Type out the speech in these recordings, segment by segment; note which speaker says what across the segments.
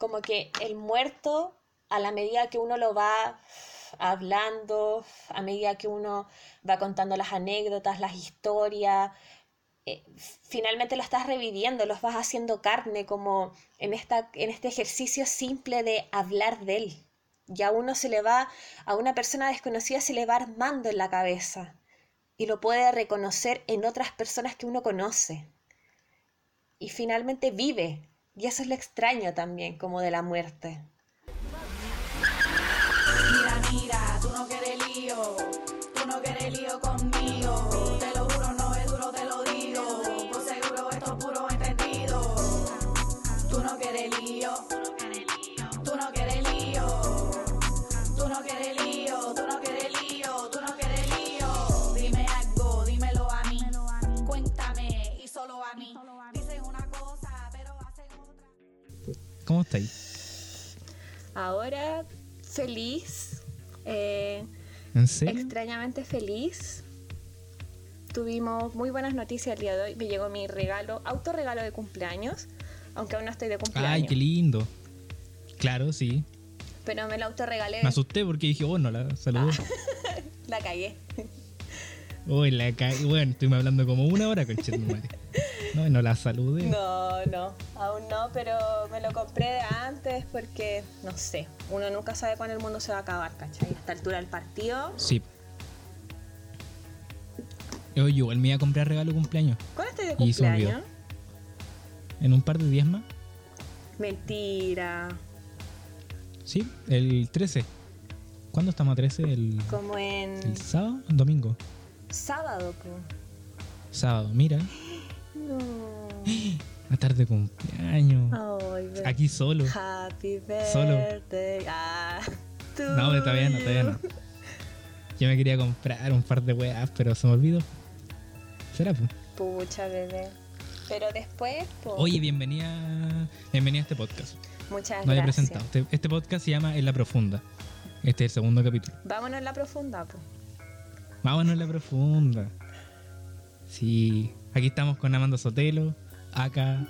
Speaker 1: como que el muerto, a la medida que uno lo va hablando, a medida que uno va contando las anécdotas, las historias, eh, finalmente lo estás reviviendo, los vas haciendo carne, como en, esta, en este ejercicio simple de hablar de él. Y a uno se le va, a una persona desconocida se le va armando en la cabeza y lo puede reconocer en otras personas que uno conoce. Y finalmente vive. Y eso es lo extraño también, como de la muerte.
Speaker 2: ¿Cómo estáis?
Speaker 1: Ahora feliz, eh,
Speaker 2: ¿En serio?
Speaker 1: extrañamente feliz. Tuvimos muy buenas noticias el día de hoy. Me llegó mi regalo, autorregalo de cumpleaños, aunque aún no estoy de cumpleaños.
Speaker 2: Ay, qué lindo. Claro, sí.
Speaker 1: Pero me lo autorregalé.
Speaker 2: Me asusté porque dije, oh, no la saludé.
Speaker 1: La cagué.
Speaker 2: Uy, la ca... Bueno, estuvimos hablando como una hora con madre. No, no la saludé.
Speaker 1: No, no, aún no, pero me lo compré de antes porque, no sé, uno nunca sabe cuándo el mundo se va a acabar, ¿cachai? A esta altura del partido.
Speaker 2: Sí. Oye, igual me iba a comprar regalo de cumpleaños.
Speaker 1: ¿Cuándo estoy de cumpleaños?
Speaker 2: En un par de días más.
Speaker 1: Mentira.
Speaker 2: Sí, el 13. ¿Cuándo estamos a 13? El,
Speaker 1: Como en
Speaker 2: el sábado, domingo.
Speaker 1: sábado, po.
Speaker 2: Sábado, mira.
Speaker 1: No.
Speaker 2: La tarde de cumpleaños.
Speaker 1: Ay, ve-
Speaker 2: Aquí solo.
Speaker 1: Happy
Speaker 2: Solo.
Speaker 1: birthday. Ah, to
Speaker 2: No, todavía no, todavía no. Yo me quería comprar un par de weas, pero se me olvidó. ¿Será, pues?
Speaker 1: Pucha, bebé. Pero después, po.
Speaker 2: Oye, bienvenida, bienvenida a este podcast.
Speaker 1: Muchas
Speaker 2: No había
Speaker 1: gracias.
Speaker 2: presentado. Este, este podcast se llama En la Profunda. Este es el segundo capítulo.
Speaker 1: Vámonos en la profunda, po.
Speaker 2: Vámonos en la Profunda. Sí, aquí estamos con Amanda Sotelo, acá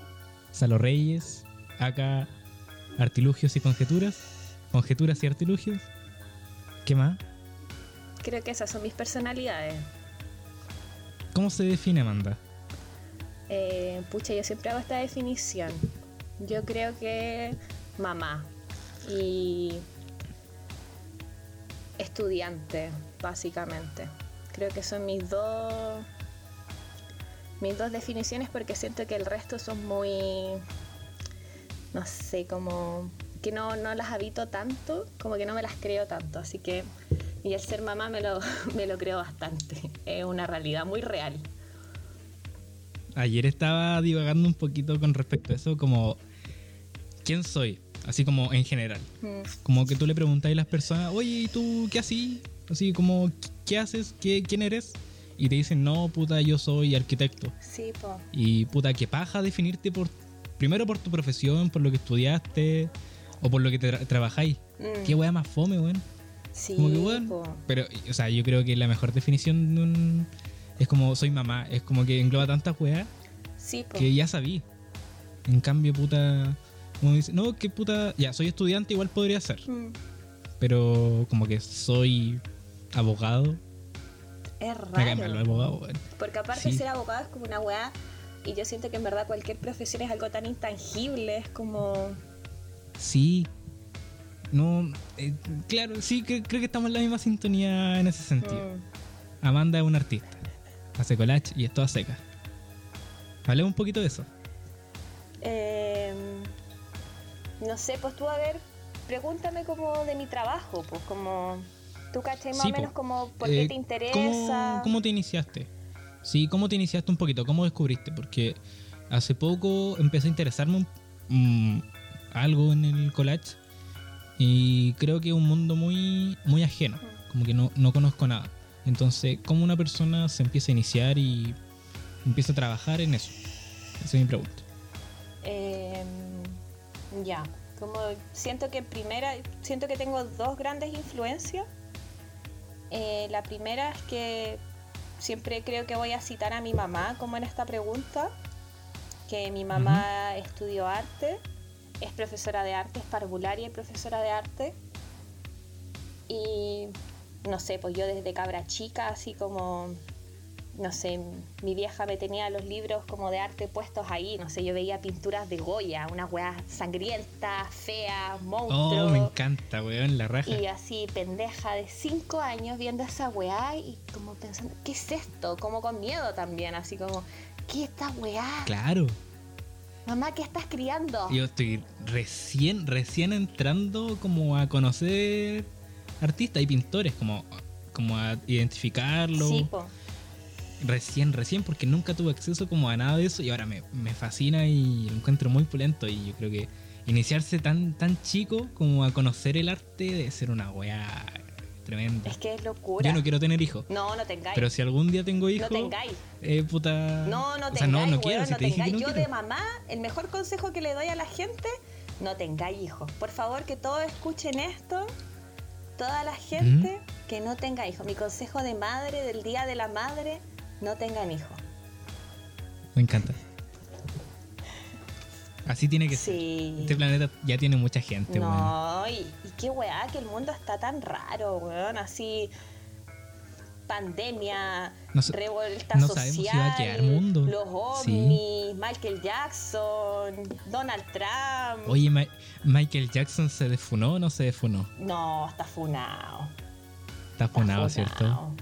Speaker 2: Salo Reyes, acá Artilugios y Conjeturas, Conjeturas y Artilugios. ¿Qué más?
Speaker 1: Creo que esas son mis personalidades.
Speaker 2: ¿Cómo se define Amanda?
Speaker 1: Eh, pucha, yo siempre hago esta definición. Yo creo que mamá y estudiante, básicamente. Creo que son mis dos mis dos definiciones porque siento que el resto son muy no sé, como que no, no las habito tanto, como que no me las creo tanto, así que y el ser mamá me lo, me lo creo bastante, es una realidad muy real.
Speaker 2: Ayer estaba divagando un poquito con respecto a eso, como ¿quién soy? Así como en general.
Speaker 1: Mm.
Speaker 2: Como que tú le preguntas a las personas, oye, ¿y tú qué haces? Así como, ¿qué haces? ¿Qué, ¿Quién eres? Y te dicen, no, puta, yo soy arquitecto.
Speaker 1: Sí, po.
Speaker 2: Y puta, qué paja definirte por, primero por tu profesión, por lo que estudiaste o por lo que te tra- trabajáis.
Speaker 1: Mm.
Speaker 2: Qué wea más fome, weón.
Speaker 1: Sí,
Speaker 2: Como que weón.
Speaker 1: po.
Speaker 2: Pero, o sea, yo creo que la mejor definición de un... Es como soy mamá, es como que engloba tantas weas
Speaker 1: Sí, po.
Speaker 2: que ya sabí. En cambio, puta... Como dice, no, que puta... Ya, soy estudiante, igual podría ser.
Speaker 1: Mm.
Speaker 2: Pero como que soy abogado.
Speaker 1: Es raro.
Speaker 2: los abogados, weón.
Speaker 1: Porque aparte
Speaker 2: Sí.
Speaker 1: ser abogado es como una weá. Y yo siento que en verdad cualquier profesión es algo tan intangible. Es como.
Speaker 2: Sí. No, eh, claro, sí, creo que estamos en la misma sintonía en ese sentido.
Speaker 1: mm,
Speaker 2: Amanda es una artista. Hace collage y es toda seca. Hablemos un poquito de eso.
Speaker 1: eh, no sé, pues tú a ver, pregúntame como de mi trabajo, pues como. Tú cachai más
Speaker 2: Sí,
Speaker 1: o menos como por
Speaker 2: Eh,
Speaker 1: qué te interesa.
Speaker 2: ¿cómo, cómo te iniciaste? Sí, ¿cómo te iniciaste un poquito? ¿Cómo descubriste? Porque hace poco empecé a interesarme un- mm, algo en el collage y creo que es un mundo muy, muy ajeno, como que no, no conozco nada. Entonces, ¿cómo una persona se empieza a iniciar y empieza a trabajar en eso? Esa es mi pregunta.
Speaker 1: Eh, ya, como siento que primera, siento que tengo dos grandes influencias. Eh, la primera es que siempre creo que voy a citar a mi mamá como en esta pregunta, que mi mamá estudió arte es profesora de arte, es parvularia y profesora de arte. Y no sé, pues yo desde cabra chica, así como, no sé, mi vieja me tenía los libros como de arte puestos ahí, no sé, yo veía pinturas de Goya, unas weas sangrientas, feas, monstruos.
Speaker 2: Oh, me encanta, weón, la raja.
Speaker 1: Y así, pendeja de 5 años viendo esa weá y como pensando, ¿qué es esto? Como con miedo también, así como, ¿qué es esta weá?
Speaker 2: Claro.
Speaker 1: Mamá, ¿qué estás criando?
Speaker 2: Yo estoy recién, recién entrando como a conocer artistas y pintores, como, como a identificarlo.
Speaker 1: Sí, po.
Speaker 2: Recién, recién, porque nunca tuve acceso como a nada de eso y ahora me, me fascina y lo encuentro muy pulento y yo creo que iniciarse tan, tan chico como a conocer el arte debe ser una weá tremenda.
Speaker 1: Es que es locura.
Speaker 2: Yo no quiero tener hijos,
Speaker 1: No, no tengáis.
Speaker 2: pero si algún día tengo hijos,
Speaker 1: no tengáis.
Speaker 2: eh, puta...
Speaker 1: No, no
Speaker 2: o
Speaker 1: tengáis.
Speaker 2: sea, no, no
Speaker 1: weón,
Speaker 2: quiero, si
Speaker 1: no
Speaker 2: te dije que
Speaker 1: tengáis.
Speaker 2: no
Speaker 1: Yo
Speaker 2: quiero.
Speaker 1: de mamá, el mejor consejo que le doy a la gente, no tengáis hijos. Por favor, que todos escuchen esto. Toda la gente que no tenga hijos. Mi consejo de madre del Día de la Madre, no tengan hijos.
Speaker 2: Me encanta. Así tiene que ser.
Speaker 1: Sí.
Speaker 2: Este planeta ya tiene mucha gente.
Speaker 1: No, y, y qué weá, que el mundo está tan raro, weón, así pandemia,
Speaker 2: No
Speaker 1: revuelta
Speaker 2: no
Speaker 1: social,
Speaker 2: sabemos si va a quedar mundo.
Speaker 1: los
Speaker 2: Sí.
Speaker 1: ovnis, Michael Jackson, Donald Trump.
Speaker 2: Oye, Ma- Michael Jackson se defunó o no se defunó?
Speaker 1: No, está funado.
Speaker 2: Está funado, ¿cierto?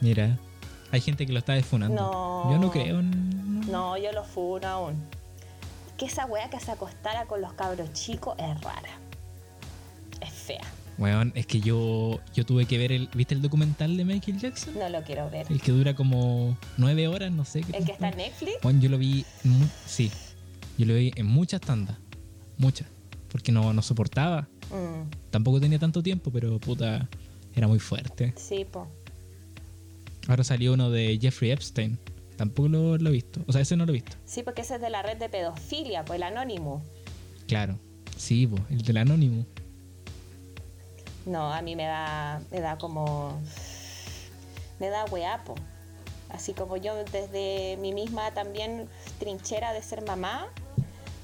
Speaker 2: Mira, hay gente que lo está defunando.
Speaker 1: No.
Speaker 2: Yo no creo. en-
Speaker 1: No, yo lo funo aún. Que esa weá que se acostara con los cabros chicos es rara. Es fea.
Speaker 2: Weón, es que yo, yo tuve que ver el. ¿Viste el documental de Michael Jackson?
Speaker 1: No lo quiero ver.
Speaker 2: El que dura como nueve horas, no sé qué.
Speaker 1: El que está en. Netflix.
Speaker 2: Weón, yo lo vi. sí. Yo lo vi en muchas tandas. Muchas. Porque no, no soportaba.
Speaker 1: Mm,
Speaker 2: Tampoco tenía tanto tiempo, pero puta. Era muy fuerte.
Speaker 1: sí, po.
Speaker 2: Ahora salió uno de Jeffrey Epstein. Tampoco lo, lo he visto. O sea, ese no lo he visto.
Speaker 1: Sí, porque ese es de la red de pedofilia, pues el anónimo.
Speaker 2: Claro. Sí, po, el del anónimo.
Speaker 1: No, a mí me da, me da como, me da weapo. Así como yo desde mi misma también trinchera de ser mamá,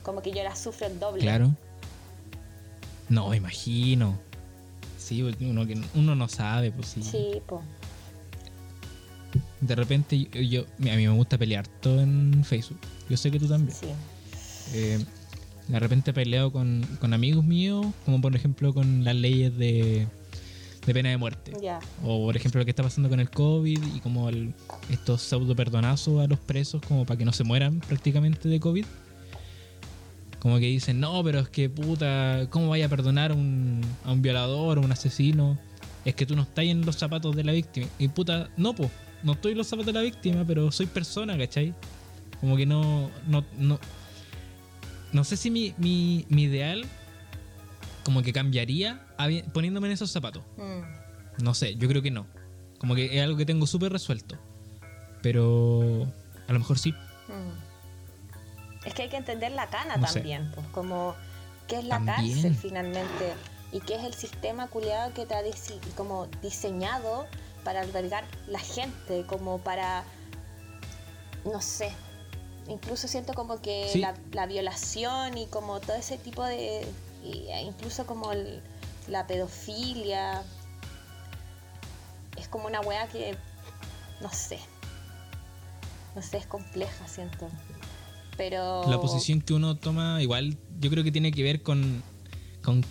Speaker 1: como que yo la sufro el doble.
Speaker 2: Claro. No, imagino. Sí, porque uno, que uno no sabe, pues sí.
Speaker 1: Sí, po.
Speaker 2: De repente yo, yo- a mí me gusta pelear todo en Facebook. Yo sé que tú también.
Speaker 1: Sí.
Speaker 2: Eh, de repente peleo con, con amigos míos, como por ejemplo con las leyes de, de pena de muerte. O por ejemplo lo que está pasando con el COVID y como el- estos pseudo perdonazos a los presos como para que no se mueran prácticamente de COVID. Como que dicen, no, pero es que puta, ¿cómo vaya a perdonar a un, a un violador o un asesino? Es que tú no estás en los zapatos de la víctima. Y puta, no, pues, no estoy en los zapatos de la víctima, pero soy persona, ¿cachai? Como que no, no, no, no sé si mi, mi, mi ideal como que cambiaría poniéndome en esos zapatos.
Speaker 1: Mm.
Speaker 2: No sé, yo creo que no. Como que es algo que tengo súper resuelto. Pero a lo mejor sí.
Speaker 1: Mm. Es que hay que entender la cana
Speaker 2: No sé.
Speaker 1: también, pues, como qué es la
Speaker 2: También.
Speaker 1: cárcel finalmente y qué es el sistema culiado que te ha como diseñado para albergar la gente, como para, no sé, incluso siento como que
Speaker 2: Sí.
Speaker 1: la, la violación y como todo ese tipo de, e incluso como el- la pedofilia, es como una wea que, no sé, no sé, es compleja, siento. Pero...
Speaker 2: La posición que uno toma, igual, yo creo que tiene que ver con, con,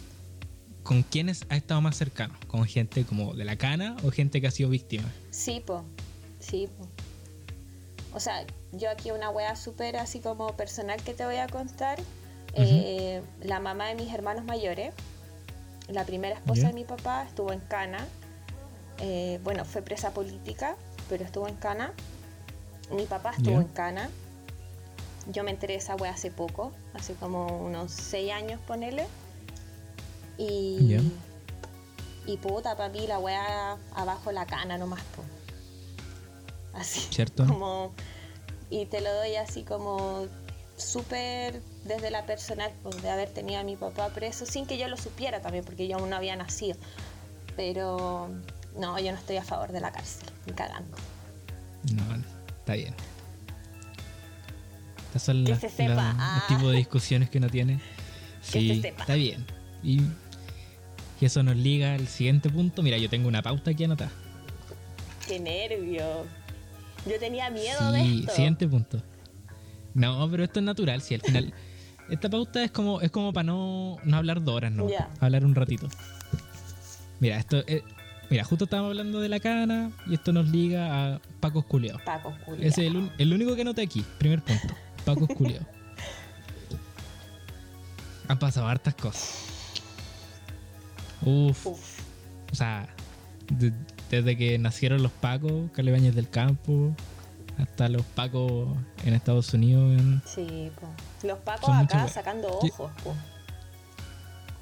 Speaker 2: con quiénes ha estado más cercano. Con gente como de la cana o gente que ha sido víctima.
Speaker 1: Sí, po. Sí, po. O sea, yo aquí una wea súper así como personal que te voy a contar. Eh, la mamá de mis hermanos mayores, la primera esposa de mi papá, estuvo en Cana. Eh, bueno, fue presa política, pero estuvo en Cana. Mi papá estuvo en Cana. Yo me enteré de esa wea hace poco, hace como unos seis años, ponele. Y, y puta, para mí la wea abajo la cana nomás, po. Así.
Speaker 2: ¿Cierto?
Speaker 1: Como, y te lo doy así como súper desde la personal, pues, de haber tenido a mi papá preso, sin que yo lo supiera también, porque yo aún no había nacido. Pero no, yo no estoy a favor de la cárcel, ni cagando.
Speaker 2: No, está bien. Estas son
Speaker 1: Que
Speaker 2: las,
Speaker 1: se sepa.
Speaker 2: las-
Speaker 1: Ah.
Speaker 2: los tipos de discusiones que uno tiene.
Speaker 1: Que
Speaker 2: Sí,
Speaker 1: se sepa.
Speaker 2: está bien. Y, y eso nos liga al siguiente punto. Mira, yo tengo una pauta aquí anotada.
Speaker 1: Qué nervio. Yo tenía miedo de
Speaker 2: Sí,
Speaker 1: esto.
Speaker 2: siguiente punto. No, pero esto es natural, si al final. Esta pauta es como, es como para no, no hablar dos horas, no. Hablar un ratito. Mira, esto es- Mira, justo estábamos hablando de la cana y esto nos liga a Paco Culeado.
Speaker 1: Paco Julián.
Speaker 2: Ese es el, el único que anoté aquí. Primer punto. Paco Culeado. Han pasado hartas cosas. Uf.
Speaker 1: Uf.
Speaker 2: O sea, de- desde que nacieron los Pacos, Calebañas del Campo, hasta los Pacos en Estados Unidos, weón,
Speaker 1: Sí, po. Los pacos
Speaker 2: Son
Speaker 1: acá sacando ojos, po.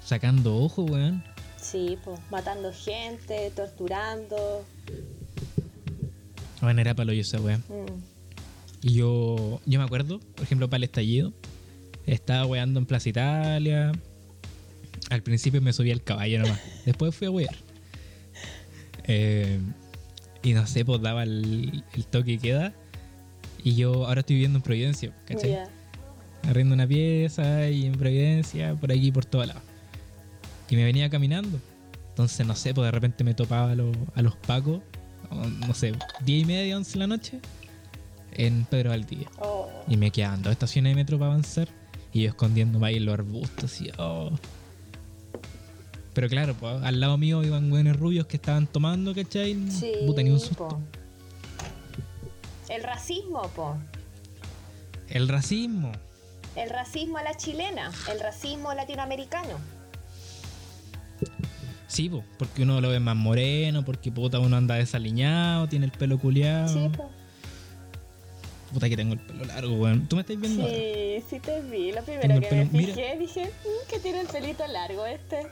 Speaker 2: sacando ojos, weón.
Speaker 1: Sí, po. Matando gente, torturando.
Speaker 2: Bueno, era palo yo esa weón.
Speaker 1: Mm.
Speaker 2: Y yo, yo me acuerdo, por ejemplo, para el estallido, estaba weando en Plaza Italia. Al principio me subí al caballo nomás. Después fui a wear. Eh, y no sé, pues daba el, el toque y queda. Y yo ahora estoy viviendo en Providencia, ¿cachai? Arriendo una pieza y en Providencia, por aquí, por todos lados. Y me venía caminando. Entonces, no sé, pues de repente me topaba a, los- a los pacos, o, no sé, 10 y media, 11 de la noche, en Pedro Valdivia.
Speaker 1: Oh.
Speaker 2: Y me quedaban dos estaciones de metro para avanzar. Y yo escondiéndome ahí en los arbustos y oh. Pero claro, pues, al lado mío iban buenos rubios que estaban tomando, ¿cachai?
Speaker 1: Sí,
Speaker 2: Puta, ni un susto.
Speaker 1: po. El racismo, po.
Speaker 2: El racismo.
Speaker 1: El racismo a la chilena. El racismo latinoamericano.
Speaker 2: Sí, po, porque uno lo ve más moreno, porque puta uno anda desaliñado, tiene el pelo culeado.
Speaker 1: Sí, po.
Speaker 2: Puta que tengo el pelo largo, weón. ¿Tú me estás viendo? ahora?
Speaker 1: Sí, sí te vi. Lo primero que me
Speaker 2: mira.
Speaker 1: fijé, dije, "Mm, que tiene el pelito largo este.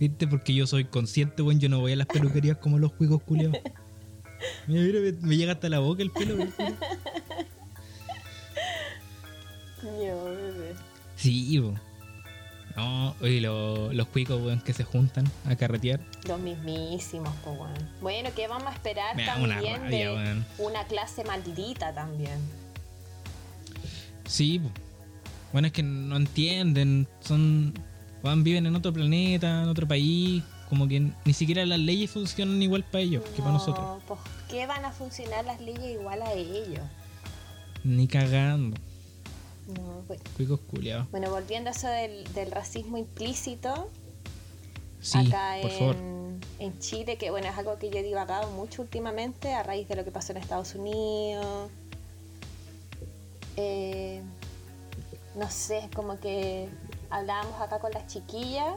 Speaker 2: ¿Viste? Porque yo soy consciente, weón. Yo no voy a las peluquerías como los juegos culeados. Mira, mira, me, me llega hasta la boca el pelo, weón. Sí, po. No, oye, lo- los cuicos, weón, que se juntan a carretear.
Speaker 1: Los mismísimos, po, weón. Bueno, ¿qué vamos a esperar
Speaker 2: Me una
Speaker 1: también
Speaker 2: rabia,
Speaker 1: de
Speaker 2: weón.
Speaker 1: una clase maldita también?
Speaker 2: Sí. Bueno, es que no entienden. Son. Van, viven en otro planeta, en otro país. Como que ni siquiera las leyes funcionan igual para ellos que para nosotros.
Speaker 1: No, pues, ¿qué van a funcionar las leyes igual a ellos?
Speaker 2: Ni cagando.
Speaker 1: No, pues.
Speaker 2: Cuicos culeados.
Speaker 1: Bueno, volviendo a eso del, del racismo implícito,
Speaker 2: Sí,
Speaker 1: acá
Speaker 2: por
Speaker 1: en,
Speaker 2: favor.
Speaker 1: en Chile, que bueno, es algo que yo he divagado mucho últimamente a raíz de lo que pasó en Estados Unidos. Eh, no sé, como que hablábamos acá con las chiquillas,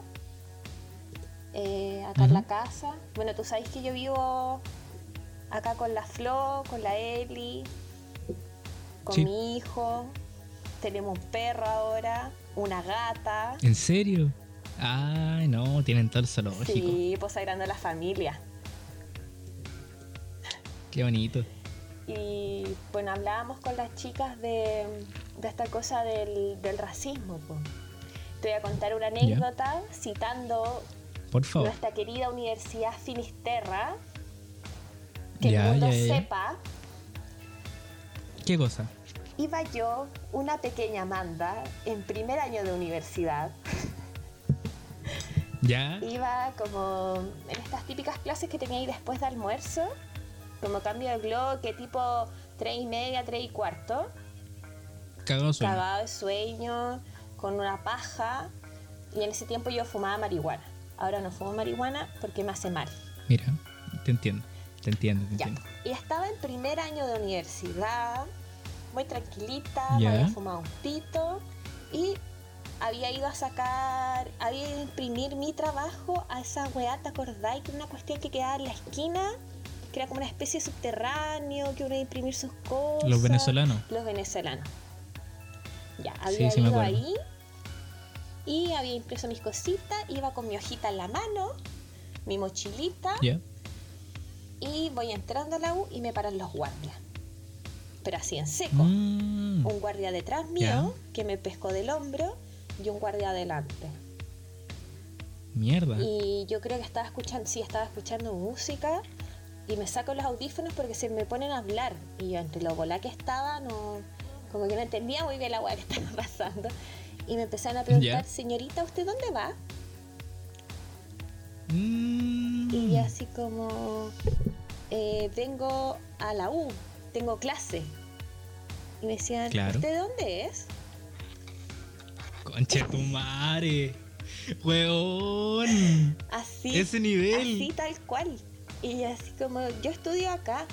Speaker 1: eh, acá en la casa. Bueno, tú sabes que yo vivo acá con la Flo, con la Eli, con
Speaker 2: Sí.
Speaker 1: mi hijo. Tenemos un perro ahora, una gata.
Speaker 2: ¿En serio? Ay, no, tienen todo el zoológico.
Speaker 1: Sí, pues agrando la familia.
Speaker 2: Qué bonito.
Speaker 1: Y bueno, hablábamos con las chicas de, de esta cosa del, del racismo. po. Te voy a contar una anécdota citando
Speaker 2: Por favor.
Speaker 1: nuestra querida Universidad Finisterra. Que
Speaker 2: Ya,
Speaker 1: el mundo sepa,
Speaker 2: ¿Qué cosa?
Speaker 1: iba yo, una pequeña Amanda, en primer año de universidad.
Speaker 2: ¿Ya?
Speaker 1: Iba como en estas típicas clases que tenía ahí después de almuerzo, como cambio de bloque, tipo 3 y media, 3 y cuarto.
Speaker 2: Cagado sueño.
Speaker 1: cagado de sueño, con una paja. Y en ese tiempo yo fumaba marihuana. Ahora no fumo marihuana porque me hace mal.
Speaker 2: Mira, te entiendo. Te entiendo, te
Speaker 1: Ya.
Speaker 2: entiendo.
Speaker 1: Y estaba en primer año de universidad, muy tranquilita,
Speaker 2: Ya.
Speaker 1: me había fumado un pito y había ido a sacar, había ido a imprimir mi trabajo a esa weá, ¿te acordáis? Que era una cuestión que quedaba en la esquina, que era como una especie de subterráneo, que uno iba a imprimir sus cosas.
Speaker 2: Los venezolanos.
Speaker 1: Los venezolanos. Ya,
Speaker 2: Sí,
Speaker 1: había
Speaker 2: sí me
Speaker 1: ido ahí y había impreso mis cositas, iba con mi hojita en la mano, mi mochilita y voy entrando a la U y me paran los guardias. Pero así en seco.
Speaker 2: Mm.
Speaker 1: Un guardia detrás mío que me pescó del hombro y un guardia adelante.
Speaker 2: Mierda.
Speaker 1: Y yo creo que estaba escuchando, sí, estaba escuchando música y me saco los audífonos porque se me ponen a hablar. Y yo entre lo volá que estaba, no, Como que no entendía muy bien la weá que estaba pasando. Y me empezaron a preguntar, señorita, ¿usted dónde va?
Speaker 2: Mm,
Speaker 1: Y así como, "Eh, vengo a la U, tengo clase. Y me decían,
Speaker 2: Claro.
Speaker 1: ¿usted dónde es?
Speaker 2: Concha tu madre. Weón.
Speaker 1: Así.
Speaker 2: Ese nivel.
Speaker 1: Así tal cual. Y así como, yo estudio acá.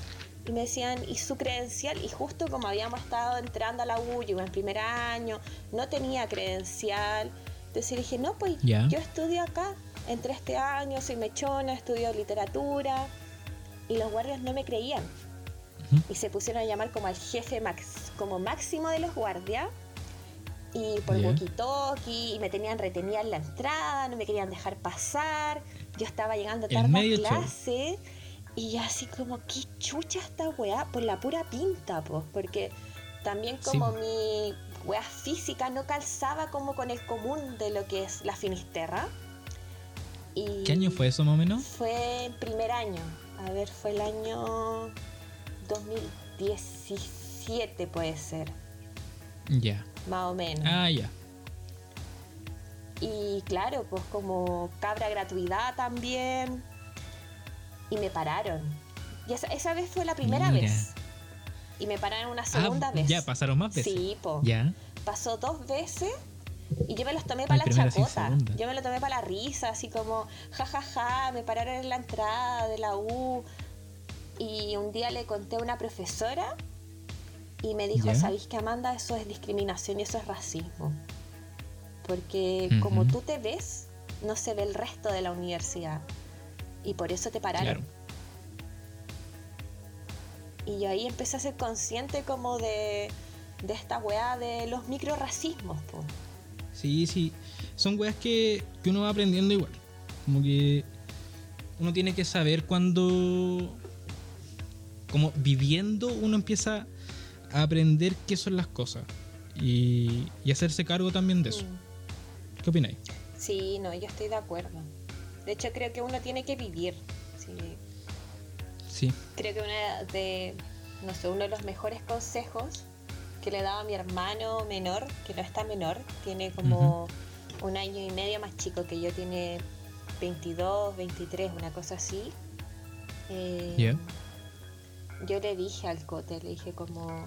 Speaker 1: Y me decían, ¿y su credencial? Y justo como habíamos estado entrando a la U, yo en primer año, no tenía credencial. Entonces dije, no, pues yo estudio acá. Entré este año, soy mechona, estudio literatura. Y los guardias no me creían. Y se pusieron a llamar como al jefe max, como máximo de los guardias. Y por
Speaker 2: Ya.
Speaker 1: walkie-talkie, y me tenían retenida en la entrada, no me querían dejar pasar. Yo estaba llegando tarde a
Speaker 2: show.
Speaker 1: Y así como, qué chucha esta weá, por la pura pinta, pues. Porque también como mi weá física no calzaba como con el común de lo que es la Finisterra. Y
Speaker 2: ¿Qué año fue eso más o menos?
Speaker 1: Fue el primer año. A ver, fue el año 2017 puede ser,
Speaker 2: Ya.
Speaker 1: más o menos.
Speaker 2: Ah, ya.
Speaker 1: Y claro, pues como cabra gratuidad también. Y me pararon. Y esa, esa vez fue la primera
Speaker 2: Mira.
Speaker 1: vez. Y me pararon una segunda
Speaker 2: ah,
Speaker 1: vez.
Speaker 2: Ya, pasaron más veces.
Speaker 1: Sí, po.
Speaker 2: Ya.
Speaker 1: Pasó dos veces y yo me los tomé
Speaker 2: Ay,
Speaker 1: para la chacota.
Speaker 2: segunda.
Speaker 1: Yo me lo tomé para la risa, así como, jajaja, me pararon en la entrada de la U. Y un día le conté a una profesora y me dijo,
Speaker 2: ¿Ya?
Speaker 1: ¿sabéis que Amanda? Eso es discriminación y eso es racismo. Porque como tú te ves, no se ve el resto de la universidad. Y por eso te pararon.
Speaker 2: Claro.
Speaker 1: Y yo ahí empecé a ser consciente como de, de esta weá de los microracismos, po.
Speaker 2: Sí, sí. Son weas que, que uno va aprendiendo igual. Como que uno tiene que saber cuando. Como viviendo, uno empieza a aprender qué son las cosas. Y, y hacerse cargo también de eso.
Speaker 1: Mm.
Speaker 2: ¿Qué opináis?
Speaker 1: Sí, no, yo estoy de acuerdo. De hecho, creo que uno tiene que vivir. Sí.
Speaker 2: Sí.
Speaker 1: Creo que una de, no sé, uno de los mejores consejos que le daba a mi hermano menor, que no está menor, tiene como un año y medio más chico que yo, tiene 22, 23, una cosa así. Eh. Yo le dije al cote, le dije como,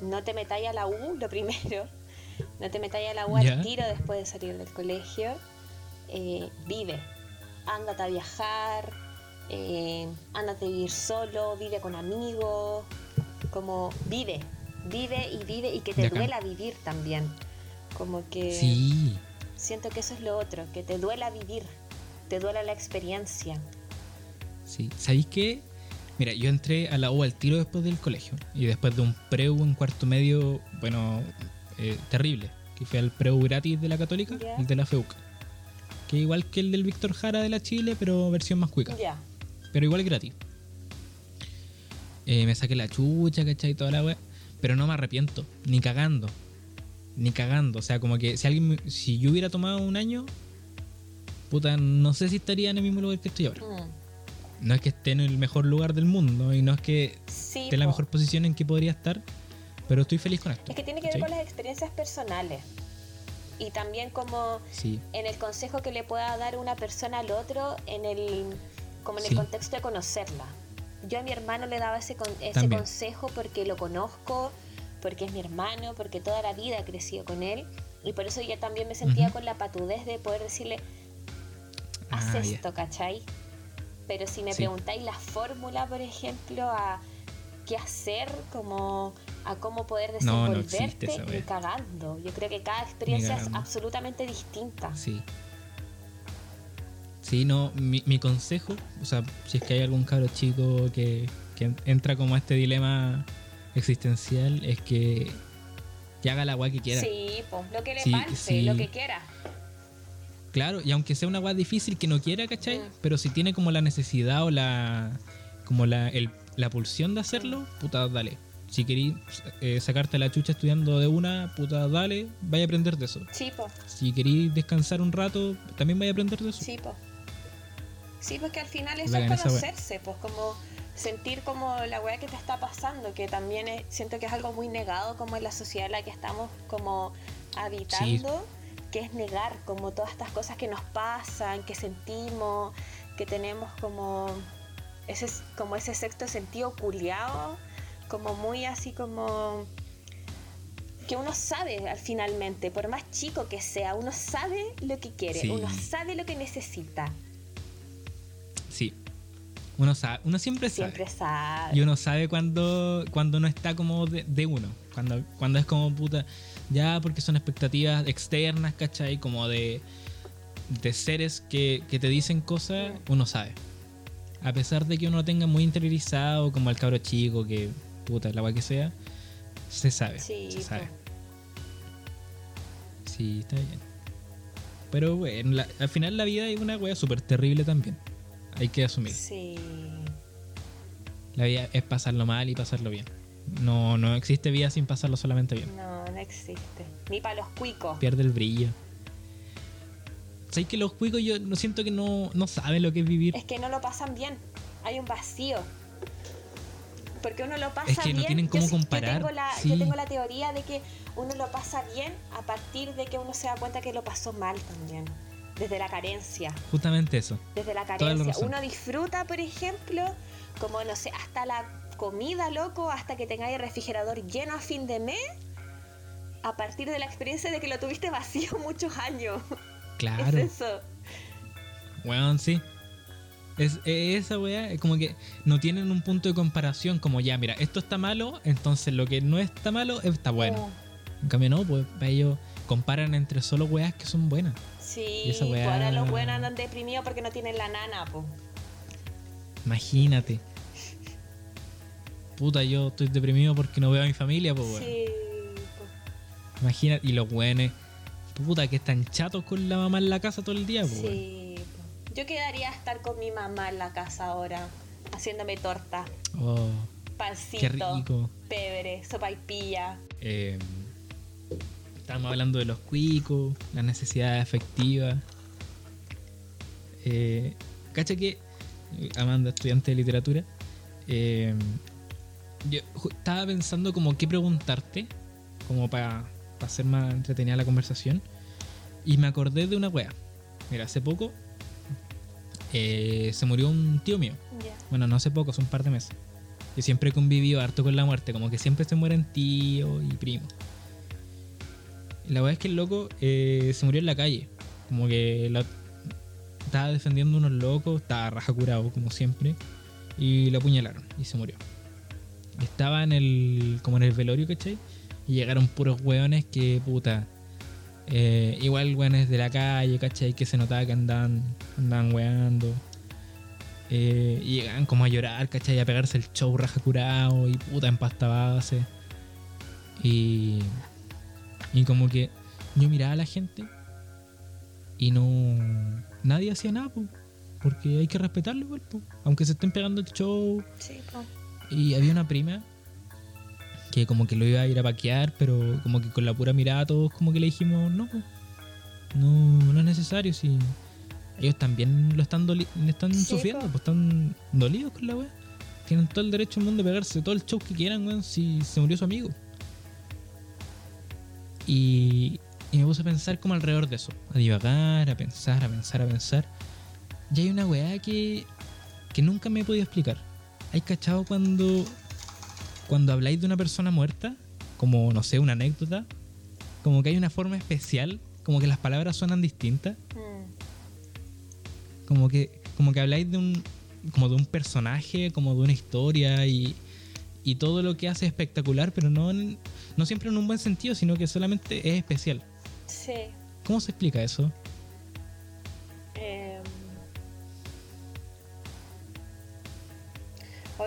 Speaker 1: no te metáis a la U, lo primero, no te metáis a la U al tiro después de salir del colegio, Eh, vive, ándate a viajar, eh, ándate a vivir solo, vive con amigos, como vive, vive y vive y que te duela vivir también, como que
Speaker 2: Sí.
Speaker 1: siento que eso es lo otro, que te duela vivir, te duela la experiencia.
Speaker 2: Sí. ¿Sabéis qué? Mira, yo entré a la U al tiro después del colegio. Y después de un preu en cuarto medio, bueno, eh, terrible. Que fue al preu gratis de la Católica, el de la FEUC. Que igual que el del Víctor Jara de la Chile, pero versión más cuica.
Speaker 1: Ya.
Speaker 2: Pero igual es gratis. Eh, me saqué la chucha, ¿cachai? Toda la wea. Pero no me arrepiento, ni cagando. Ni cagando. O sea, como que si alguien si yo hubiera tomado un año, puta, no sé si estaría en el mismo lugar que estoy ahora.
Speaker 1: Mm.
Speaker 2: No es que esté en el mejor lugar del mundo y no es que
Speaker 1: Sí,
Speaker 2: esté en la mejor posición en que podría estar, pero estoy feliz con esto.
Speaker 1: Es que tiene que ver con las experiencias personales. Y también como
Speaker 2: Sí,
Speaker 1: en el consejo que le pueda dar una persona al otro en el como en el
Speaker 2: Sí.
Speaker 1: contexto de conocerla. Yo a mi hermano le daba ese, con- ese
Speaker 2: También.
Speaker 1: consejo porque lo conozco, porque es mi hermano, porque toda la vida he crecido con él y por eso yo también me sentía
Speaker 2: Ujú.
Speaker 1: con la patudez de poder decirle, haz
Speaker 2: Ah,
Speaker 1: esto, ¿cachai? Pero si me
Speaker 2: Sí.
Speaker 1: preguntáis la fórmula, por ejemplo, a qué hacer, como a cómo poder
Speaker 2: No, no
Speaker 1: desenvolverte, ni
Speaker 2: wea.
Speaker 1: cagando. Yo creo que cada experiencia es absolutamente distinta.
Speaker 2: sí. Sí, no, mi, mi consejo, o sea, si es que hay algún cabro chico que, que entra como a este dilema existencial, es que, que haga la weá que quiera.
Speaker 1: Sí, pues lo que le
Speaker 2: Sí,
Speaker 1: lo que quiera.
Speaker 2: Claro, y aunque sea una weá difícil que no quiera, ¿cachai?
Speaker 1: Mm.
Speaker 2: Pero si tiene como la necesidad o la como la, el- la pulsión de hacerlo, puta, dale. Si querís eh, sacarte la chucha estudiando de una, puta, dale, vaya a aprender de eso.
Speaker 1: Sí,
Speaker 2: Si querís descansar un rato, también vaya a aprender de eso.
Speaker 1: sí, pues. Sí, pues que al final eso es conocerse, pues como sentir como la weá que te está pasando, que también es- siento que es algo muy negado como en la sociedad en la que estamos como habitando, que es negar como todas estas cosas que nos pasan, que sentimos, que tenemos como ese, como ese sexto sentido culiado, como muy así como que uno sabe al finalmente, por más chico que sea, uno sabe lo que quiere,
Speaker 2: Sí.
Speaker 1: uno sabe lo que necesita,
Speaker 2: Sí. Uno sabe, uno siempre sabe.
Speaker 1: siempre sabe.
Speaker 2: Y uno sabe cuando, cuando no está como de, de uno. Cuando, cuando es como puta. Ya porque son expectativas externas, ¿cachai? Como de, de seres que, que te dicen cosas, uno sabe. A pesar de que uno lo tenga muy interiorizado, como el cabro chico, que puta, el agua que sea, se sabe.
Speaker 1: Sí,
Speaker 2: se sabe. Sí, está bien. Pero bueno, la- al final la vida es una wea súper terrible también. Hay que asumir.
Speaker 1: Sí.
Speaker 2: La vida es pasarlo mal y pasarlo bien. No, no existe vida sin pasarlo solamente bien.
Speaker 1: No, no existe. Ni para los cuicos.
Speaker 2: Pierde el brillo. ¿Sabes que los cuicos yo no siento que no, no saben lo que es vivir?
Speaker 1: Es que no lo pasan bien. Hay un vacío. Porque uno lo pasa
Speaker 2: Es que no
Speaker 1: bien.
Speaker 2: tienen cómo
Speaker 1: yo, sí- yo
Speaker 2: comparar,
Speaker 1: tengo la,
Speaker 2: sí.
Speaker 1: yo tengo la teoría de que uno lo pasa bien a partir de que uno se da cuenta que lo pasó mal también. Desde la carencia.
Speaker 2: Justamente eso.
Speaker 1: Desde la carencia. Uno disfruta, por ejemplo, como no sé, hasta la comida, loco, hasta que tengáis el refrigerador lleno a fin de mes. A partir de la experiencia de que lo tuviste vacío muchos años.
Speaker 2: Claro.
Speaker 1: Es eso.
Speaker 2: Weón, sí. Es, es esa weá, es como que no tienen un punto de comparación como ya, mira, esto está malo, entonces lo que no está malo está bueno. En cambio no, pues ellos comparan entre solo weas que son buenas.
Speaker 1: Sí,
Speaker 2: Y esa
Speaker 1: pues ahora los buenos andan deprimidos porque no tienen la nana, pues.
Speaker 2: Imagínate. Puta, yo estoy deprimido porque no veo a mi familia, pues weón.
Speaker 1: Sí, po.
Speaker 2: Imagínate, y los weones, puta, que están chatos con la mamá en la casa todo el día, pues
Speaker 1: sí. po. Yo quedaría a estar con mi mamá en la casa ahora, haciéndome torta,
Speaker 2: Oh,
Speaker 1: pancito,
Speaker 2: qué rico.
Speaker 1: pebre, sopa y pilla.
Speaker 2: Eh, estábamos hablando de los cuicos, las necesidades afectivas. Eh, Cacha que, Amanda, estudiante de literatura, eh, yo estaba pensando como qué preguntarte, como para hacer más entretenida la conversación, y me acordé de una wea. Mira, hace poco eh, se murió un tío mío. Bueno, no hace poco, hace un par de meses. Yo siempre he convivido harto con la muerte, como que siempre se mueren tíos y primos. Y la verdad es que el loco eh, se murió en la calle. Como que la- estaba defendiendo unos locos, estaba raja curado, como siempre. Y lo apuñalaron y se murió. Estaba en el. como en el velorio, ¿cachai? Y llegaron puros hueones que puta. Eh, igual hueones de la calle, ¿cachai? Que se notaba que andaban, andaban hueando. Eh, y llegaban como a llorar, ¿cachai? A pegarse el show raja curado y puta en pasta base. Y. Y como que yo miraba a la gente y no. Nadie hacía nada, po, porque hay que respetarlo igual, po, aunque se estén pegando el show.
Speaker 1: Sí, po.
Speaker 2: Y había una prima que como que lo iba a ir a paquear, pero como que con la pura mirada todos como que le dijimos, no, no, no es necesario, si ellos también lo están, están
Speaker 1: Sí,
Speaker 2: sufriendo, pues están dolidos con la weá. Tienen todo el derecho del mundo de pegarse todo el show que quieran, weón, si se murió su amigo. Y, y me puse a pensar como alrededor de eso, a divagar, a pensar, a pensar, a pensar. Y hay una weá que, que nunca me he podido explicar. ¿Hay cachado cuando, cuando habláis de una persona muerta? Como, no sé, una anécdota. Como que hay una forma especial, como que las palabras suenan distintas.
Speaker 1: Mm.
Speaker 2: Como que, como que habláis de un, como de un personaje, como de una historia y, y todo lo que hace es espectacular, pero no, en- no siempre en un buen sentido, sino que solamente es especial.
Speaker 1: Sí.
Speaker 2: ¿Cómo se explica eso?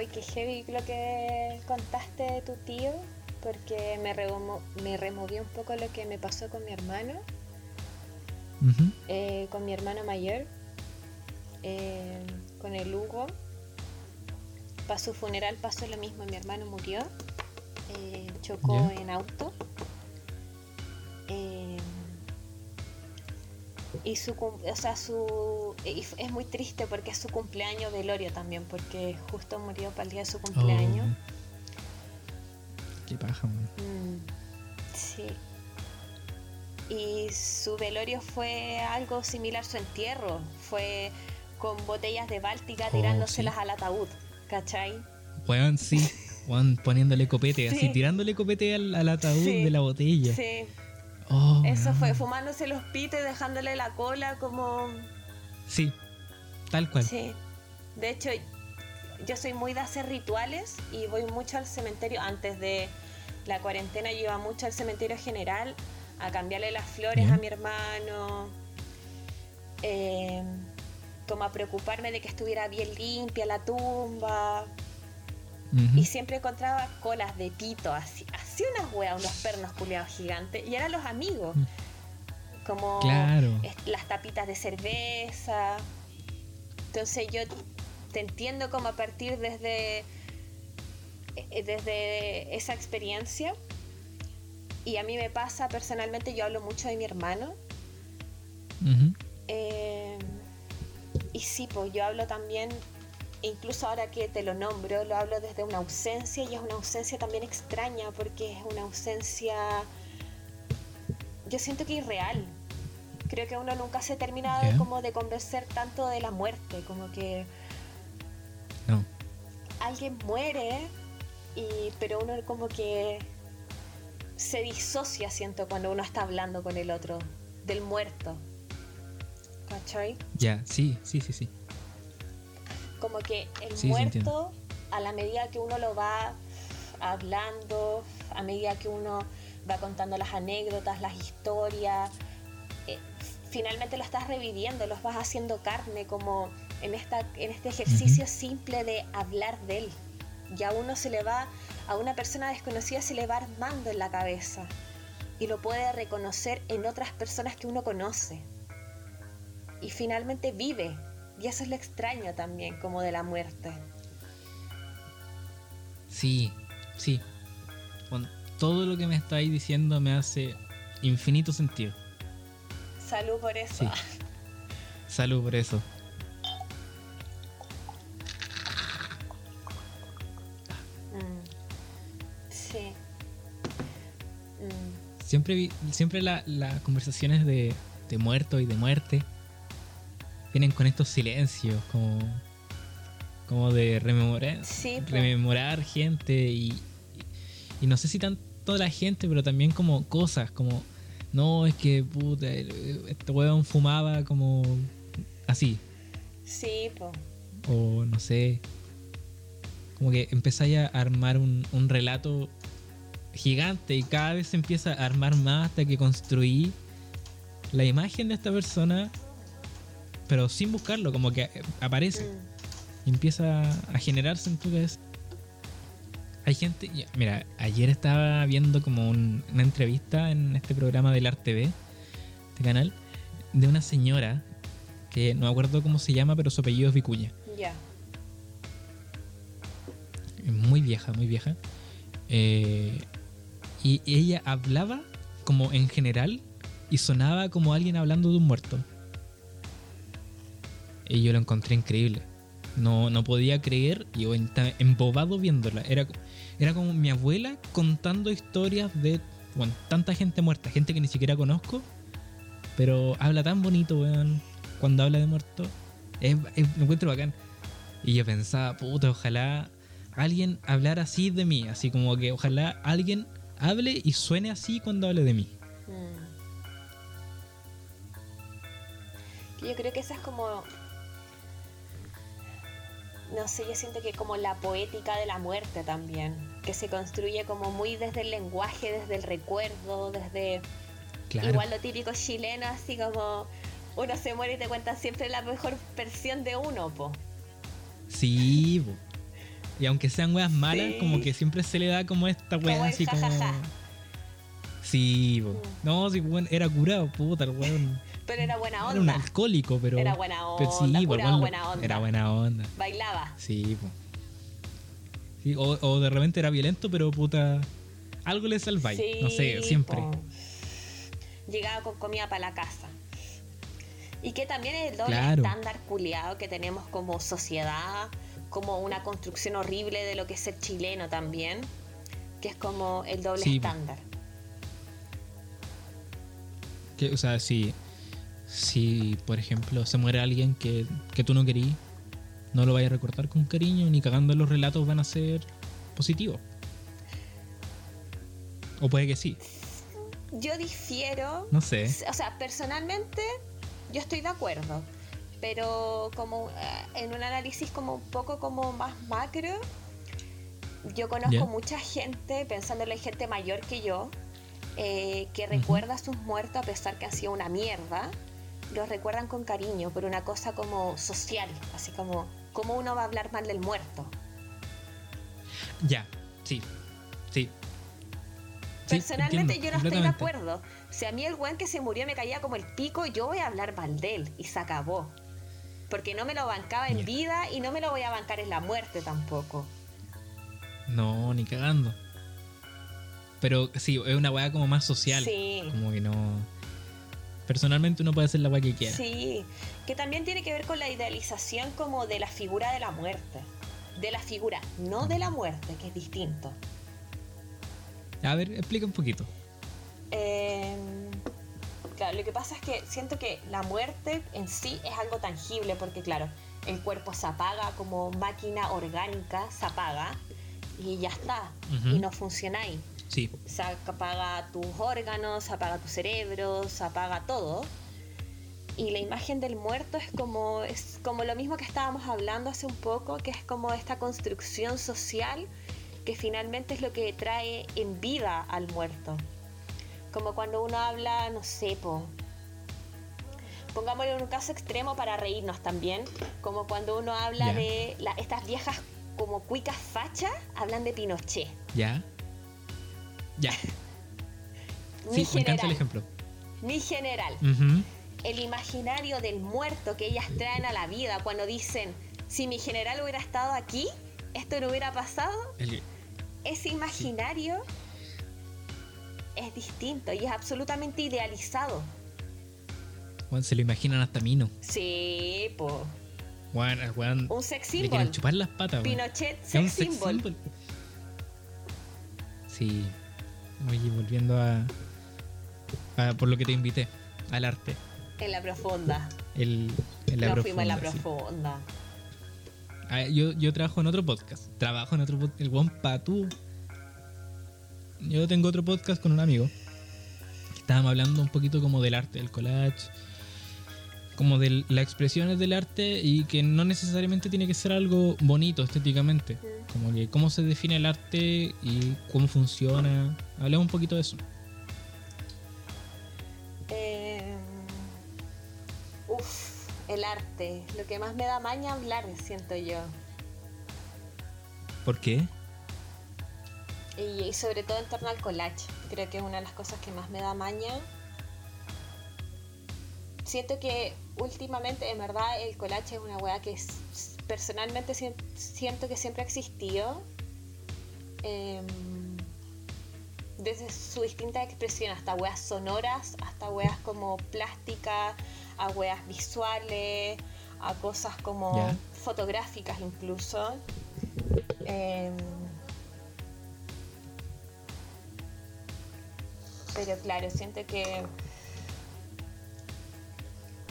Speaker 1: Hoy qué heavy lo que contaste de tu tío, porque me, remo- me removió un poco lo que me pasó con mi hermano, eh, con mi hermano mayor, eh, con el Hugo. Para su funeral pasó lo mismo, mi hermano murió, eh, chocó en auto. Eh, Y su, o sea, su, y es muy triste porque es su cumpleaños velorio también, porque justo murió para el día de su cumpleaños.
Speaker 2: Oh. Qué paja.
Speaker 1: Mm, sí. Y su velorio fue algo similar a su entierro. Fue con botellas de Báltica
Speaker 2: Oh,
Speaker 1: tirándoselas
Speaker 2: sí.
Speaker 1: al ataúd. ¿Cachai?
Speaker 2: Weón, sí. Weón, poniéndole copete,
Speaker 1: Sí.
Speaker 2: así tirándole copete al, al ataúd
Speaker 1: Sí.
Speaker 2: de la botella.
Speaker 1: Sí.
Speaker 2: Oh,
Speaker 1: Eso fue, fumándose los pites, dejándole la cola como...
Speaker 2: Sí, tal cual.
Speaker 1: Sí. De hecho, yo soy muy de hacer rituales y voy mucho al cementerio. Antes de la cuarentena yo iba mucho al cementerio general a cambiarle las flores
Speaker 2: Bien.
Speaker 1: a mi hermano. eh, como a preocuparme de que estuviera bien limpia la tumba. Y siempre encontraba colas de pito, así, así unas weas, unos pernos culiados gigantes. Y eran los amigos.
Speaker 2: Mm.
Speaker 1: Como
Speaker 2: Claro.
Speaker 1: las tapitas de cerveza. Entonces yo te entiendo como a partir desde, eh, desde esa experiencia. Y a mí me pasa personalmente, yo hablo mucho de mi hermano. Eh, y sí, pues yo hablo también, incluso ahora que te lo nombro, lo hablo desde una ausencia y es una ausencia también extraña porque es una ausencia, yo siento que irreal. Creo que uno nunca se termina
Speaker 2: Ya.
Speaker 1: como de convencer tanto de la muerte, como que
Speaker 2: No.
Speaker 1: alguien muere, y, pero uno como que se disocia, siento, cuando uno está hablando con el otro, del muerto. ¿Cachai?
Speaker 2: Ya, sí, sí, sí, sí.
Speaker 1: Como que el
Speaker 2: Sí,
Speaker 1: muerto, a la medida que uno lo va hablando, a medida que uno va contando las anécdotas, las historias, eh, finalmente lo estás reviviendo, los vas haciendo carne, como en, esta, en este ejercicio simple de hablar de él. Y a uno se le va, a una persona desconocida se le va armando en la cabeza y lo puede reconocer en otras personas que uno conoce. Y finalmente vive. Y eso es lo extraño también, como de la muerte.
Speaker 2: Sí, sí. Con todo lo que me estáis diciendo me hace infinito sentido.
Speaker 1: Salud por eso.
Speaker 2: Sí. Salud por eso.
Speaker 1: Mm. Sí. Mm.
Speaker 2: Siempre, siempre la- las conversaciones de, de muerto y de muerte vienen con estos silencios, como, como de rememorar,
Speaker 1: Sí,
Speaker 2: rememorar gente y, y no sé si tanto la gente, pero también como cosas, como no, es que puta, este weón fumaba como así,
Speaker 1: Sí, po.
Speaker 2: o no sé, como que empezáis a armar un, un relato gigante y cada vez se empieza a armar más hasta que construí la imagen de esta persona, pero sin buscarlo, como que eh, aparece
Speaker 1: Mm.
Speaker 2: y empieza a generarse en tu cabeza. Hay gente, mira, ayer estaba viendo como un- una entrevista en este programa del Arte TV, este canal, de una señora que no me acuerdo cómo se llama, pero su apellido es Vicuña.
Speaker 1: Ya.
Speaker 2: Es muy vieja, muy vieja. Eh, y ella hablaba como en general y sonaba como alguien hablando de un muerto. Y yo lo encontré increíble. No, no podía creer yo estaba embobado viéndola. Era, era como mi abuela contando historias de bueno, tanta gente muerta, gente que ni siquiera conozco, pero habla tan bonito, weón, cuando habla de muerto. Es, es- lo encuentro bacán. Y yo pensaba, puta, ojalá alguien hablara así de mí, así como que ojalá alguien hable y suene así cuando hable de mí.
Speaker 1: Mm. Yo creo que esa es como. No sé, yo siento que como la poética de la muerte también, que se construye como muy desde el lenguaje, desde el recuerdo, desde
Speaker 2: Claro.
Speaker 1: igual lo típico chileno, así como uno se muere y te cuentan siempre la mejor versión de uno, po.
Speaker 2: Sí, po. y aunque sean weas malas,
Speaker 1: Sí.
Speaker 2: como que siempre se le da como esta wea
Speaker 1: Como
Speaker 2: así como.
Speaker 1: jajaja.
Speaker 2: Sí, po.
Speaker 1: Mm.
Speaker 2: no, sí, weón, era curado, puta, el weón.
Speaker 1: Pero era buena
Speaker 2: Era un
Speaker 1: onda.
Speaker 2: alcohólico, pero.
Speaker 1: Era buena
Speaker 2: pero
Speaker 1: onda,
Speaker 2: sí, po,
Speaker 1: curado
Speaker 2: weón,
Speaker 1: buena onda.
Speaker 2: Era buena onda.
Speaker 1: Bailaba.
Speaker 2: Sí. Sí, o, o de repente era violento, pero puta. Algo le salváis. no sé,
Speaker 1: Sí,
Speaker 2: siempre.
Speaker 1: po. Llegaba con comida para la casa. Y que también es el doble
Speaker 2: Claro.
Speaker 1: estándar culiado que tenemos como sociedad, como una construcción horrible de lo que es ser chileno también, que es como el doble
Speaker 2: Sí,
Speaker 1: estándar.
Speaker 2: Que, o sea, si, si, por ejemplo, se muere alguien que, que tú no querías, no lo vayas a recordar con cariño, ni cagando los relatos van a ser positivos. O puede que sí,
Speaker 1: Yo difiero,
Speaker 2: no sé.
Speaker 1: o sea, personalmente yo estoy de acuerdo, pero como eh, en un análisis como un poco como más macro, yo conozco mucha gente, pensándolo en gente mayor que yo, eh, que recuerda a sus muertos a pesar que han sido una mierda, los recuerdan con cariño, por una cosa como social, así como, ¿cómo uno va a hablar mal del muerto?
Speaker 2: Ya, sí, sí. Sí,
Speaker 1: Personalmente
Speaker 2: entiendo,
Speaker 1: yo no estoy de acuerdo. Si a mí el weón que se murió me caía como el pico, yo voy a hablar mal de él y se acabó. Porque no me lo bancaba en
Speaker 2: Ya.
Speaker 1: vida y no me lo voy a bancar en la muerte tampoco.
Speaker 2: No, ni cagando. Pero sí, es una weá como más social.
Speaker 1: Sí.
Speaker 2: Como que no. Personalmente uno puede hacer la weá que quiera.
Speaker 1: Sí, que también tiene que ver con la idealización como de la figura de la muerte. De la figura, no de la muerte, que es distinto.
Speaker 2: A ver, explica un poquito.
Speaker 1: Eh, claro, lo que pasa es que siento que la muerte en sí es algo tangible, porque claro, el cuerpo se apaga como máquina orgánica, se apaga y ya está, y no funciona
Speaker 2: Sí,
Speaker 1: Se apaga tus órganos, apaga tu cerebro, se apaga todo. Y la imagen del muerto es como, es como lo mismo que estábamos hablando hace un poco, que es como esta construcción social que finalmente es lo que trae en vida al muerto. Como cuando uno habla, no sé, po, pongámoslo en un caso extremo para reírnos también, como cuando uno habla de la- estas viejas como cuicas fachas, hablan de Pinochet.
Speaker 2: ya. Ya. Sí, me encanta el ejemplo.
Speaker 1: mi general. El imaginario del muerto que ellas traen a la vida cuando dicen, si mi general hubiera estado aquí, esto no hubiera pasado,
Speaker 2: El-
Speaker 1: ese imaginario es distinto y es absolutamente idealizado.
Speaker 2: weón, se lo imaginan hasta Mino.
Speaker 1: Sí, po.
Speaker 2: Weón
Speaker 1: Un sex
Speaker 2: le
Speaker 1: symbol.
Speaker 2: quieren chupar las patas.
Speaker 1: Pinochet
Speaker 2: un
Speaker 1: sex
Speaker 2: sex
Speaker 1: symbol.
Speaker 2: symbol. Sí. Oye, volviendo a, a- Por lo que te invité. Al arte.
Speaker 1: En la profunda.
Speaker 2: El, en la
Speaker 1: Nos fuimos en la
Speaker 2: profunda, sí.
Speaker 1: profunda.
Speaker 2: Ah, yo, yo trabajo en otro podcast. Trabajo en otro podcast. El Juan Patú. Yo tengo otro podcast con un amigo. Estábamos hablando un poquito como del arte, del collage. Como de las expresiones del arte y que no necesariamente tiene que ser algo bonito estéticamente. Como que cómo se define el arte y cómo funciona. Hablemos un poquito de eso.
Speaker 1: Eh, uf, el arte. Lo que más me da maña hablar, siento yo.
Speaker 2: ¿Por qué?
Speaker 1: Y, y sobre todo en torno al collage. Creo que es una de las cosas que más me da maña. Siento que últimamente, en verdad, el collage es una weá que personalmente sien- siento que siempre ha existido. Em, desde su distinta expresión, hasta weas sonoras, hasta weas como plásticas, a weas visuales, a cosas como fotográficas incluso. Em, pero claro, siento que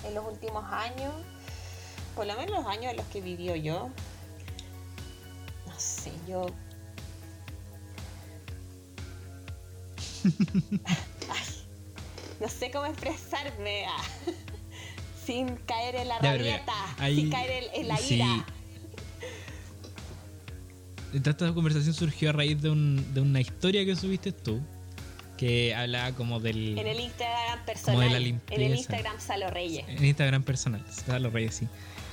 Speaker 1: en los últimos años, por lo menos los años en los que vivió yo, no sé, yo... Ay, no sé cómo expresarme ah, sin caer en la rabieta,
Speaker 2: ahí-
Speaker 1: sin caer en, en la
Speaker 2: sí.
Speaker 1: ira.
Speaker 2: Esta conversación surgió a raíz de, un- de una historia que subiste tú. Que hablaba como del.
Speaker 1: En el Instagram
Speaker 2: Como
Speaker 1: personal,
Speaker 2: de la
Speaker 1: en el. Instagram Salo Reyes.
Speaker 2: En Instagram personal, los reyes, sí.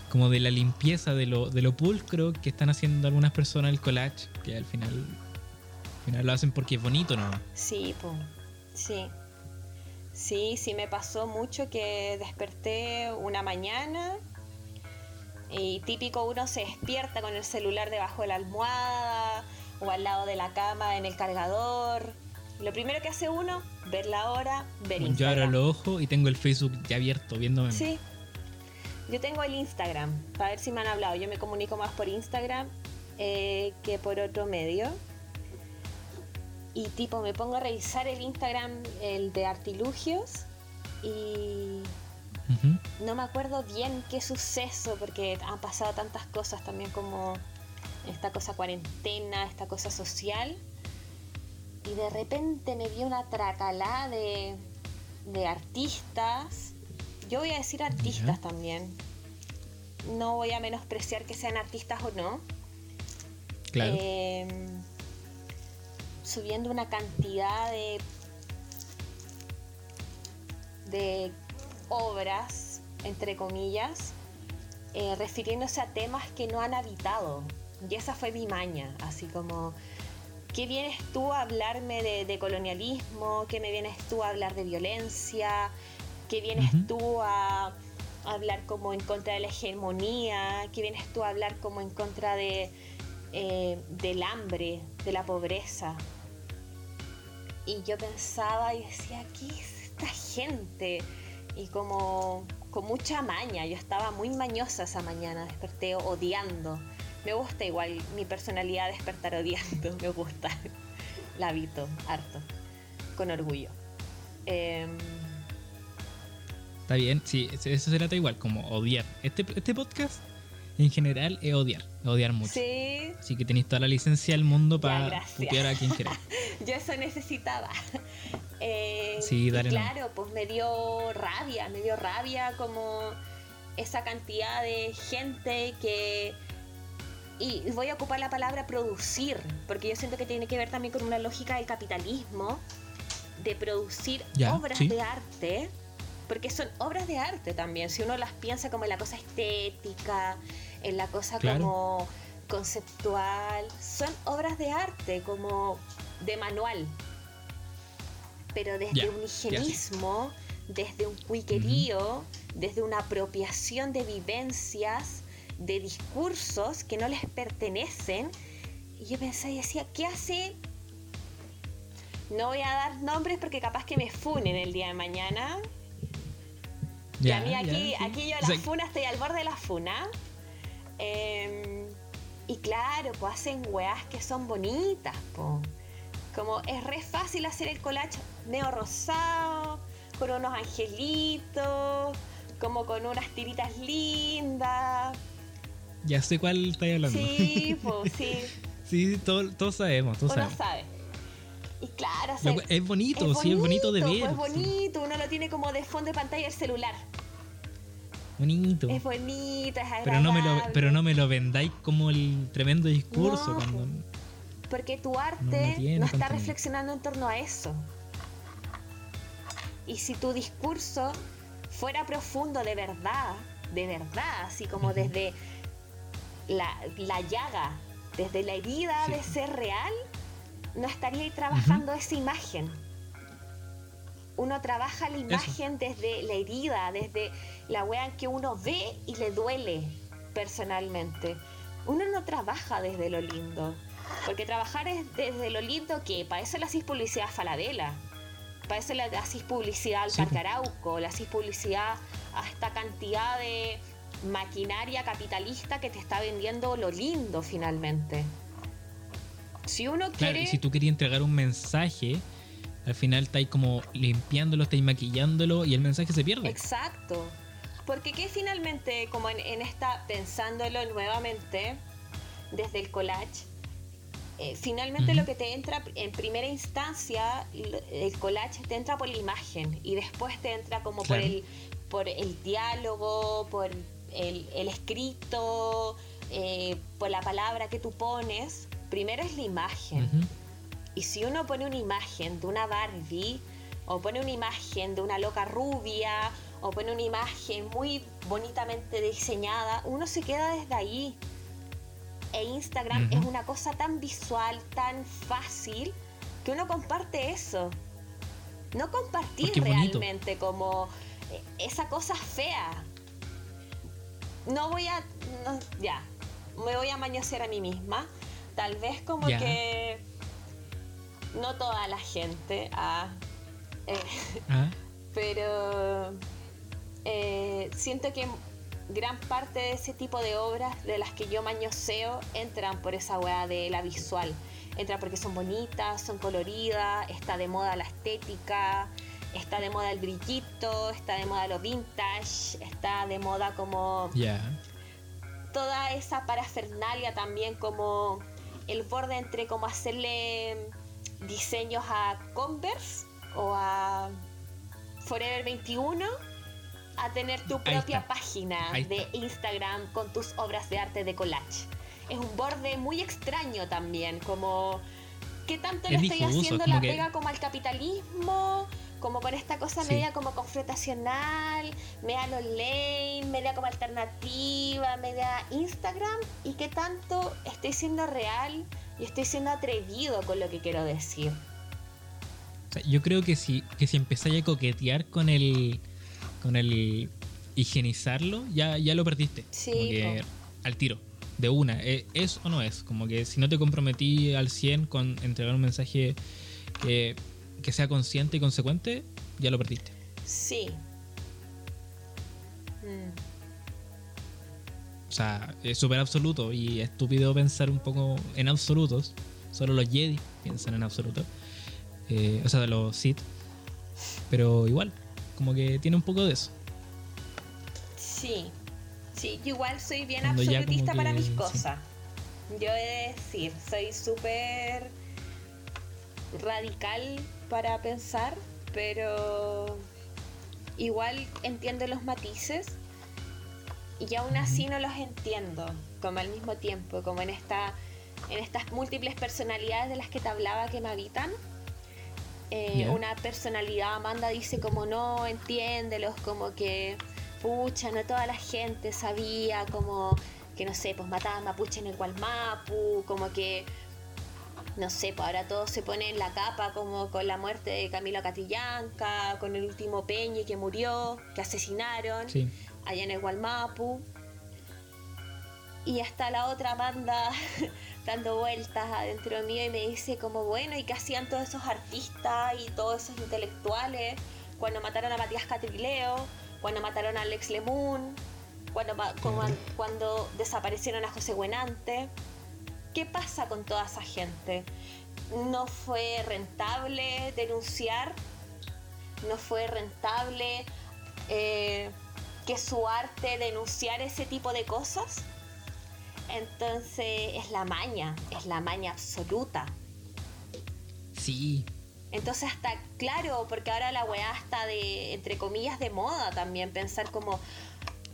Speaker 2: Como de la limpieza, de lo, de lo pulcro que están haciendo algunas personas el collage, que al final, al final lo hacen porque es bonito, ¿no?
Speaker 1: Sí, po. sí. Sí, sí me pasó mucho que desperté una mañana y típico uno se despierta con el celular debajo de la almohada o al lado de la cama en el cargador. Lo primero que hace uno, ver la hora, ver
Speaker 2: Yo abro
Speaker 1: Instagram.
Speaker 2: los ojos y tengo el Facebook ya abierto, viéndome.
Speaker 1: Sí, Yo tengo el Instagram, para ver si me han hablado. Yo me comunico más por Instagram eh, que por otro medio. Y tipo, me pongo a revisar el Instagram, el de Artilugios, y no me acuerdo bien qué suceso, porque han pasado tantas cosas también como esta cosa cuarentena, esta cosa social. Y de repente me vi una tracalá de, de artistas. Yo voy a decir artistas también. No voy a menospreciar que sean artistas o no.
Speaker 2: Claro.
Speaker 1: Eh, subiendo una cantidad de de obras entre comillas eh, refiriéndose a temas que no han habitado y esa fue mi maña así como ¿qué vienes tú a hablarme de, de colonialismo? ¿qué me vienes tú a hablar de violencia? ¿qué vienes tú a hablar como en contra de la hegemonía? ¿qué vienes tú a hablar como en contra de eh, del hambre, de la pobreza. Y yo pensaba y decía, ¿qué es esta gente? Y como con mucha maña, yo estaba muy mañosa esa mañana, desperté odiando. Me gusta igual mi personalidad despertar odiando, me gusta. La habito harto, con orgullo. Em,
Speaker 2: Está bien, sí, eso se trata igual, como odiar. Este, este podcast en general es odiar, odiar mucho.
Speaker 1: sí,
Speaker 2: Así que tenéis toda la licencia del mundo para putear a quien queráis.
Speaker 1: yo eso necesitaba. Eh,
Speaker 2: Sí, dale
Speaker 1: claro, pues me dio rabia, me dio rabia como esa cantidad de gente que... Y voy a ocupar la palabra producir, porque yo siento que tiene que ver también con una lógica del capitalismo, de producir obras
Speaker 2: sí.
Speaker 1: de arte, porque son obras de arte también, si uno las piensa como en la cosa estética, en la cosa
Speaker 2: Claro.
Speaker 1: como conceptual, son obras de arte, como de manual, pero desde un
Speaker 2: sí.
Speaker 1: higienismo, desde un cuiquerío, desde una apropiación de vivencias, de discursos que no les pertenecen. Y yo pensaba y decía, ¿qué hace? No voy a dar nombres porque capaz que me funen el día de mañana. y a mí aquí,
Speaker 2: ya, sí.
Speaker 1: aquí yo
Speaker 2: O
Speaker 1: la
Speaker 2: sea,
Speaker 1: funa estoy al borde de la funa. Em, y claro, pues hacen weas que son bonitas, po. Como es re fácil hacer el collage medio rosado, con unos angelitos, como con unas tiritas lindas.
Speaker 2: Ya sé cuál estáis hablando.
Speaker 1: Sí, pues sí,
Speaker 2: Sí, todo- todos sabemos, todos
Speaker 1: uno
Speaker 2: sabemos.
Speaker 1: sabe. Y claro,
Speaker 2: Lo-
Speaker 1: hacer-
Speaker 2: es bonito, sí, es bonito de ver.
Speaker 1: pues, Es
Speaker 2: sí.
Speaker 1: bonito, uno lo tiene como de fondo de pantalla el celular.
Speaker 2: Bonito.
Speaker 1: Es bonito, es agradable.
Speaker 2: Pero no, me lo, pero no me lo vendáis como el tremendo discurso.
Speaker 1: No,
Speaker 2: cuando,
Speaker 1: Porque tu arte
Speaker 2: no tiene
Speaker 1: está
Speaker 2: contenido.
Speaker 1: reflexionando en torno a eso. Y si tu discurso fuera profundo de verdad, de verdad, así como desde la, la llaga, desde la herida
Speaker 2: Sí.
Speaker 1: de ser real, no estaría ahí trabajando esa imagen. Uno trabaja la imagen desde la herida, desde la wea en que uno ve y le duele personalmente. Uno no trabaja desde lo lindo. Porque trabajar es desde lo lindo que para eso le hacís publicidad a Falabella. Para eso le hacís publicidad al
Speaker 2: Sí,
Speaker 1: Parque. Arauco, le hacís publicidad a esta cantidad de maquinaria capitalista que te está vendiendo lo lindo finalmente. Si uno
Speaker 2: Claro,
Speaker 1: quiere...
Speaker 2: y si tú querías entregar un mensaje, al final estáis como limpiándolo, estáis maquillándolo y el mensaje se pierde.
Speaker 1: Exacto. Porque que finalmente, como en, en esta, pensándolo nuevamente, desde el collage, eh, finalmente lo que te entra en primera instancia, el collage te entra por la imagen y después te entra como por
Speaker 2: Claro.
Speaker 1: el por el diálogo, por el, el escrito, eh, por la palabra que tú pones. Primero es la imagen. Y si uno pone una imagen de una Barbie, o pone una imagen de una loca rubia, o pone una imagen muy bonitamente diseñada, uno se queda desde ahí. E Instagram es una cosa tan visual, tan fácil, que uno comparte eso. No compartir realmente como eh, esa cosa fea. No voy a. no- ya. Me voy a mañosear a mí misma. Tal vez como
Speaker 2: Ya.
Speaker 1: que. No toda la gente. ah, eh,
Speaker 2: Ah,
Speaker 1: pero. eh, siento que gran parte de ese tipo de obras de las que yo mañoseo entran por esa weá de la visual. Entran porque son bonitas, son coloridas, está de moda la estética, está de moda el brillito, está de moda lo vintage, está de moda como toda esa parafernalia también como el borde entre como hacerle diseños a Converse o a Forever 21 a tener tu propia página de. Instagram con tus obras de arte de collage. Es un borde muy extraño también, como ¿qué tanto le
Speaker 2: Es
Speaker 1: estoy haciendo la
Speaker 2: que-
Speaker 1: pega como al capitalismo? Como con esta cosa
Speaker 2: Sí.
Speaker 1: media como confrontacional, media lo lame, media como alternativa, media Instagram. ¿Y qué tanto estoy siendo real y estoy siendo atrevido con lo que quiero decir?
Speaker 2: O sea, yo creo que si, que si empezáis a coquetear con el. con el higienizarlo, ya, ya lo perdiste.
Speaker 1: Sí,
Speaker 2: que al tiro. De una. eh, ¿Es o no es? Como que si no te comprometí al 100 con entregar un mensaje que, que sea consciente y consecuente, ya lo perdiste.
Speaker 1: Sí. Mm,
Speaker 2: O sea, es súper absoluto y estúpido pensar un poco en absolutos. Solo los Jedi piensan en absoluto. Eh, o sea, de los Sith. Pero igual, como que tiene un poco de eso.
Speaker 1: Sí. Sí, yo igual soy bien
Speaker 2: Cuando
Speaker 1: absolutista para mis
Speaker 2: sí.
Speaker 1: cosas. Yo he de decir, soy súper radical para pensar, pero igual entiendo los matices y aún así no los entiendo, como al mismo tiempo, como en esta en estas múltiples personalidades de las que te hablaba que me habitan. Eh. Una personalidad, Amanda dice como no, entiéndelos, como que, pucha, no toda la gente sabía, como que no sé, pues mataban mapuche en el Gualmapu, como que, no sé, pues ahora todos se ponen la capa como con la muerte de Camilo Catillanca, con el último Peñi que murió, que asesinaron
Speaker 2: Sí.
Speaker 1: allá en el Gualmapu. Y hasta la otra banda dando vueltas adentro mío y me dice como, bueno, ¿y qué hacían todos esos artistas y todos esos intelectuales cuando mataron a Matías Catrileo, cuando mataron a Alex Lemun, cuando, cuando desaparecieron a José Buenante? ¿Qué pasa con toda esa gente? ¿No fue rentable denunciar? ¿No fue rentable eh, que su arte denunciar ese tipo de cosas? Entonces es la maña, es la maña absoluta.
Speaker 2: Sí.
Speaker 1: Entonces hasta claro, porque ahora la weá está de, entre comillas, de moda también, pensar como...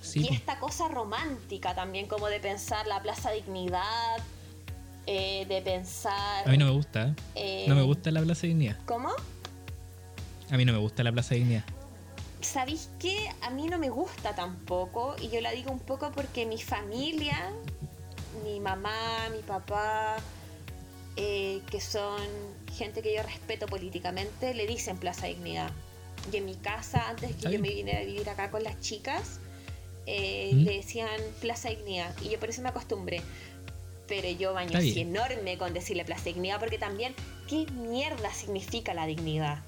Speaker 2: Sí.
Speaker 1: Y esta cosa romántica también, como de pensar la Plaza Dignidad, eh, de pensar...
Speaker 2: A mí no me gusta. ¿eh?
Speaker 1: eh,
Speaker 2: No me gusta la Plaza Dignidad.
Speaker 1: ¿Cómo?
Speaker 2: A mí no me gusta la Plaza Dignidad.
Speaker 1: ¿Sabéis qué? A mí no me gusta tampoco, y yo la digo un poco porque mi familia, mi mamá, mi papá, eh, que son gente que yo respeto políticamente, le dicen Plaza Dignidad. Y en mi casa, antes que yo me viniera a vivir acá con las chicas, eh,
Speaker 2: ¿Mm?
Speaker 1: le decían Plaza Dignidad, y yo por eso me acostumbré. Pero yo baño así enorme con decirle Plaza Dignidad, porque también, ¿qué mierda significa la dignidad?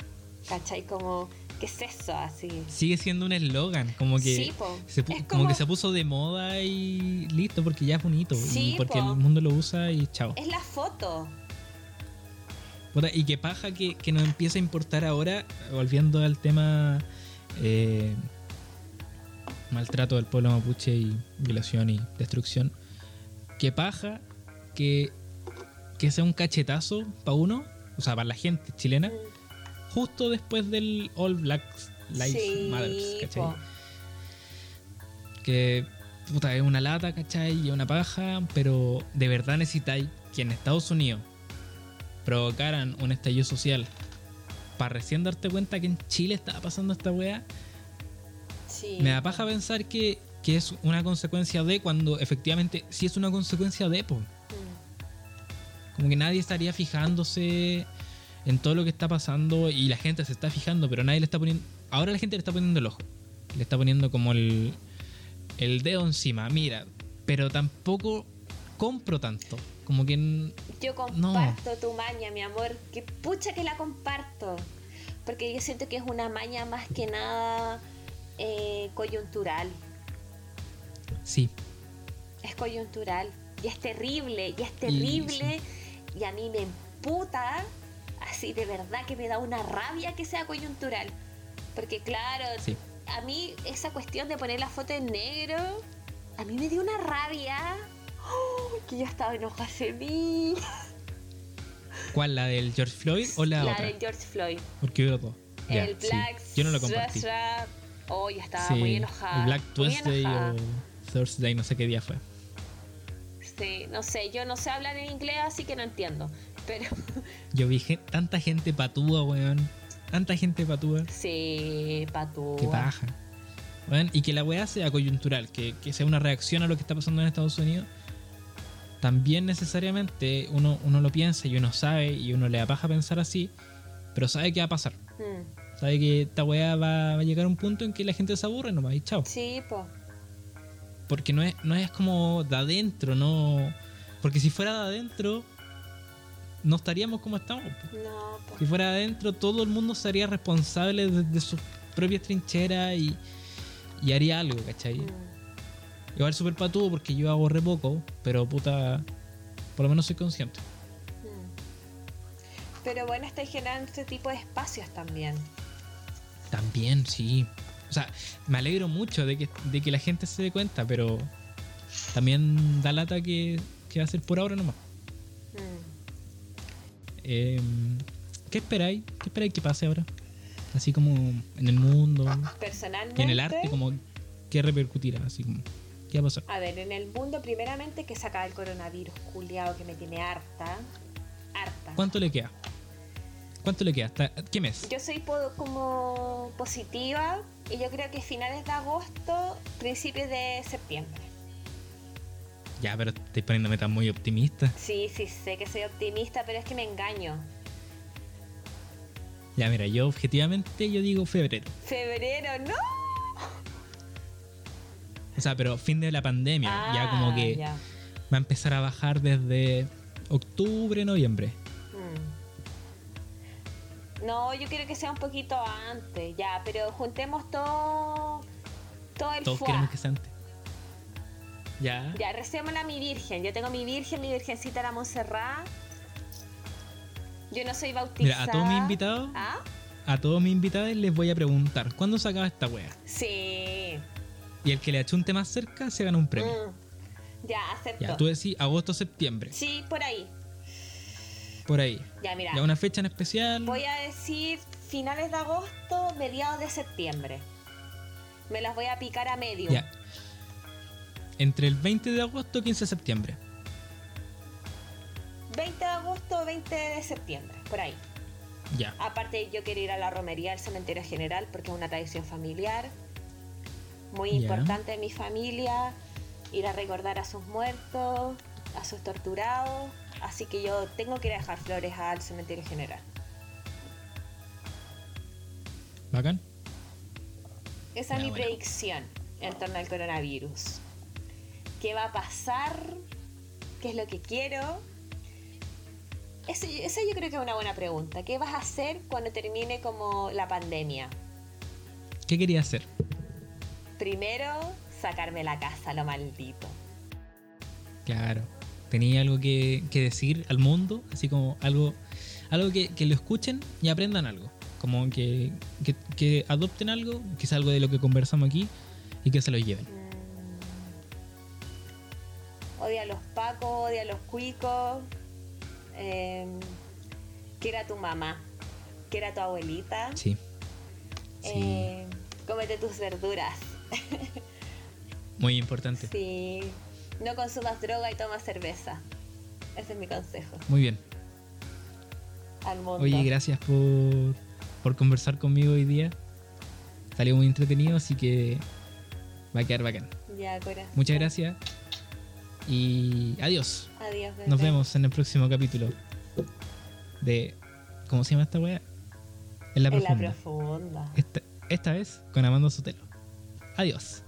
Speaker 1: ¿Cachai? Como, ¿qué es eso así?
Speaker 2: Sigue siendo un eslogan, como que,
Speaker 1: Sí,
Speaker 2: se, como...
Speaker 1: como-
Speaker 2: que se puso de moda y listo, porque ya es bonito.
Speaker 1: Sí,
Speaker 2: y porque
Speaker 1: po.
Speaker 2: el mundo lo usa y chao.
Speaker 1: Es la foto.
Speaker 2: Y qué paja que, que nos empieza a importar ahora, volviendo al tema eh, maltrato del pueblo mapuche y violación y destrucción. Qué paja que, que sea un cachetazo para uno, o sea, para la gente chilena, justo después del All Black Lives
Speaker 1: Sí,
Speaker 2: Matter, ¿cachai?
Speaker 1: po.
Speaker 2: Que puta, es una lata, ¿cachai? Y es una paja, pero de verdad necesitáis que en Estados Unidos provocaran un estallido social para recién darte cuenta que en Chile estaba pasando esta weá.
Speaker 1: Sí.
Speaker 2: Me da paja pensar que, que es una consecuencia de cuando efectivamente sí es una consecuencia de, po. Como que nadie estaría fijándose en todo lo que está pasando y la gente se está fijando, pero nadie le está poniendo. Ahora la gente le está poniendo el ojo. Le está poniendo como el, el dedo encima. Mira, pero tampoco compro tanto. Como que.
Speaker 1: Yo comparto tu maña, mi amor. Que pucha que la comparto. Porque yo siento que es una maña más que nada eh, coyuntural.
Speaker 2: Sí,
Speaker 1: Es coyuntural. Y es terrible, y es terrible. Y a mí me emputa, así de verdad que me da una rabia que sea coyuntural. Porque claro,
Speaker 2: sí.
Speaker 1: a mí esa cuestión de poner la foto en negro, a mí me dio una rabia. ¡Oh! que yo estaba enojada hace mí.
Speaker 2: ¿Cuál? ¿La del George Floyd o la,
Speaker 1: La
Speaker 2: otra?
Speaker 1: de George Floyd.
Speaker 2: Porque veo dos. Ya,
Speaker 1: el
Speaker 2: sí.
Speaker 1: Black
Speaker 2: Yo no lo compartí.
Speaker 1: Oh, estaba
Speaker 2: Sí,
Speaker 1: muy enojada.
Speaker 2: el Black Tuesday o Thursday, no sé qué día fue.
Speaker 1: Sí, no sé, yo no sé hablar en inglés, así que no entiendo. Pero
Speaker 2: Yo vi tanta gente patúa, weón. Tanta gente patúa.
Speaker 1: sí, patúa.
Speaker 2: Qué paja. Weón, y que la weá sea coyuntural, que, que sea una reacción a lo que está pasando en Estados Unidos. También necesariamente uno, uno lo piensa y uno sabe y uno le da paja pensar así, pero sabe qué va a pasar.
Speaker 1: Mm,
Speaker 2: Sabe que esta weá va, va a llegar a un punto en que la gente se aburre nomás y chao.
Speaker 1: Sí, po.
Speaker 2: Porque no es, no es como de adentro, no. Porque si fuera de adentro, no estaríamos como estamos.
Speaker 1: No, po.
Speaker 2: Si fuera de adentro, todo el mundo sería responsable de, de sus propias trincheras y, y haría algo, ¿cachai?
Speaker 1: Mm,
Speaker 2: Igual súper patudo porque yo hago re poco, pero puta, por lo menos soy consciente.
Speaker 1: mm. Pero bueno, está generando este tipo de espacios también.
Speaker 2: También, sí. O sea, me alegro mucho de que, de que la gente se dé cuenta, pero también da lata que, que va a ser por ahora nomás.
Speaker 1: Mm.
Speaker 2: Eh, ¿Qué esperáis? ¿Qué esperáis que pase ahora? Así como en el mundo
Speaker 1: Personalmente.
Speaker 2: y en el arte, como ¿qué repercutirá? Así como, ¿qué va a pasar?
Speaker 1: A ver, en el mundo, primeramente, que se acaba el coronavirus, culiado, que me tiene harta. Harta.
Speaker 2: ¿Cuánto le queda? ¿Cuánto le queda? ¿Hasta qué mes?
Speaker 1: Yo soy como positiva y yo creo que finales de agosto, principios de septiembre.
Speaker 2: Ya, pero estoy poniéndome tan muy optimista.
Speaker 1: Sí, sí, sé que soy optimista, pero es que me engaño.
Speaker 2: Ya, mira, yo objetivamente yo digo febrero.
Speaker 1: Febrero, no.
Speaker 2: O sea, pero fin de la pandemia. ya
Speaker 1: Ah,
Speaker 2: como que
Speaker 1: ya.
Speaker 2: va a empezar a bajar desde octubre, noviembre.
Speaker 1: No, yo quiero que sea un poquito antes, ya, pero juntemos todo, todo el
Speaker 2: Todos
Speaker 1: fuá.
Speaker 2: queremos que sea antes. Ya.
Speaker 1: Ya, recémosla a mi virgen. Yo tengo mi virgen, mi virgencita la Montserrat. Yo no soy bautizada.
Speaker 2: Mira, a todos mis invitados,
Speaker 1: ¿Ah?
Speaker 2: a todos mis invitados les voy a preguntar, ¿cuándo se acaba esta wea?
Speaker 1: Sí.
Speaker 2: Y el que le achunte más cerca se gana un premio.
Speaker 1: Mm. Ya, acepto.
Speaker 2: Ya, tú decís agosto, septiembre.
Speaker 1: Sí, por ahí.
Speaker 2: Por ahí.
Speaker 1: Ya, mira.
Speaker 2: Ya una fecha en especial.
Speaker 1: Voy a decir finales de agosto, mediados de septiembre. Me las voy a picar a medio.
Speaker 2: Ya. Entre el 20 de agosto y 15 de septiembre.
Speaker 1: 20 de agosto, 20 de septiembre, por ahí.
Speaker 2: Ya.
Speaker 1: Aparte, yo quiero ir a la romería del cementerio general porque es una tradición familiar muy importante en mi familia. Ir a recordar a sus muertos, a sus torturados. Así que yo tengo que ir a dejar flores al cementerio general.
Speaker 2: Bacán.
Speaker 1: Esa
Speaker 2: Ya,
Speaker 1: es mi
Speaker 2: bueno.
Speaker 1: predicción en torno al coronavirus. ¿Qué va a pasar? ¿Qué es lo que quiero? Eso, esa yo creo que es una buena pregunta. ¿Qué vas a hacer cuando termine como la pandemia?
Speaker 2: ¿Qué quería hacer?
Speaker 1: Primero, sacarme la casa, lo maldito.
Speaker 2: Claro. Tenía algo que, que decir al mundo, así como algo, algo que, que lo escuchen y aprendan algo. Como que, que, que adopten algo, que es algo de lo que conversamos aquí, y que se lo lleven.
Speaker 1: Mm. Odia a los pacos, odia a los cuicos. Eh, quiera a tu mamá, quiera a tu abuelita.
Speaker 2: Sí. Sí.
Speaker 1: Eh, cómete tus verduras.
Speaker 2: Muy importante.
Speaker 1: Sí. No consumas droga y toma cerveza. Ese es mi consejo
Speaker 2: Muy bien.
Speaker 1: al mundo.
Speaker 2: Oye, gracias por, por conversar conmigo hoy día. Salió muy entretenido, así que va a quedar bacán.
Speaker 1: Ya, Cora.
Speaker 2: Muchas gracias. Y adiós.
Speaker 1: Adiós.
Speaker 2: Nos
Speaker 1: bebé.
Speaker 2: vemos en el próximo capítulo de... ¿Cómo se llama esta wea? En la
Speaker 1: En la
Speaker 2: profunda.
Speaker 1: profunda.
Speaker 2: Esta, esta vez con Amanda Sotelo. Adiós.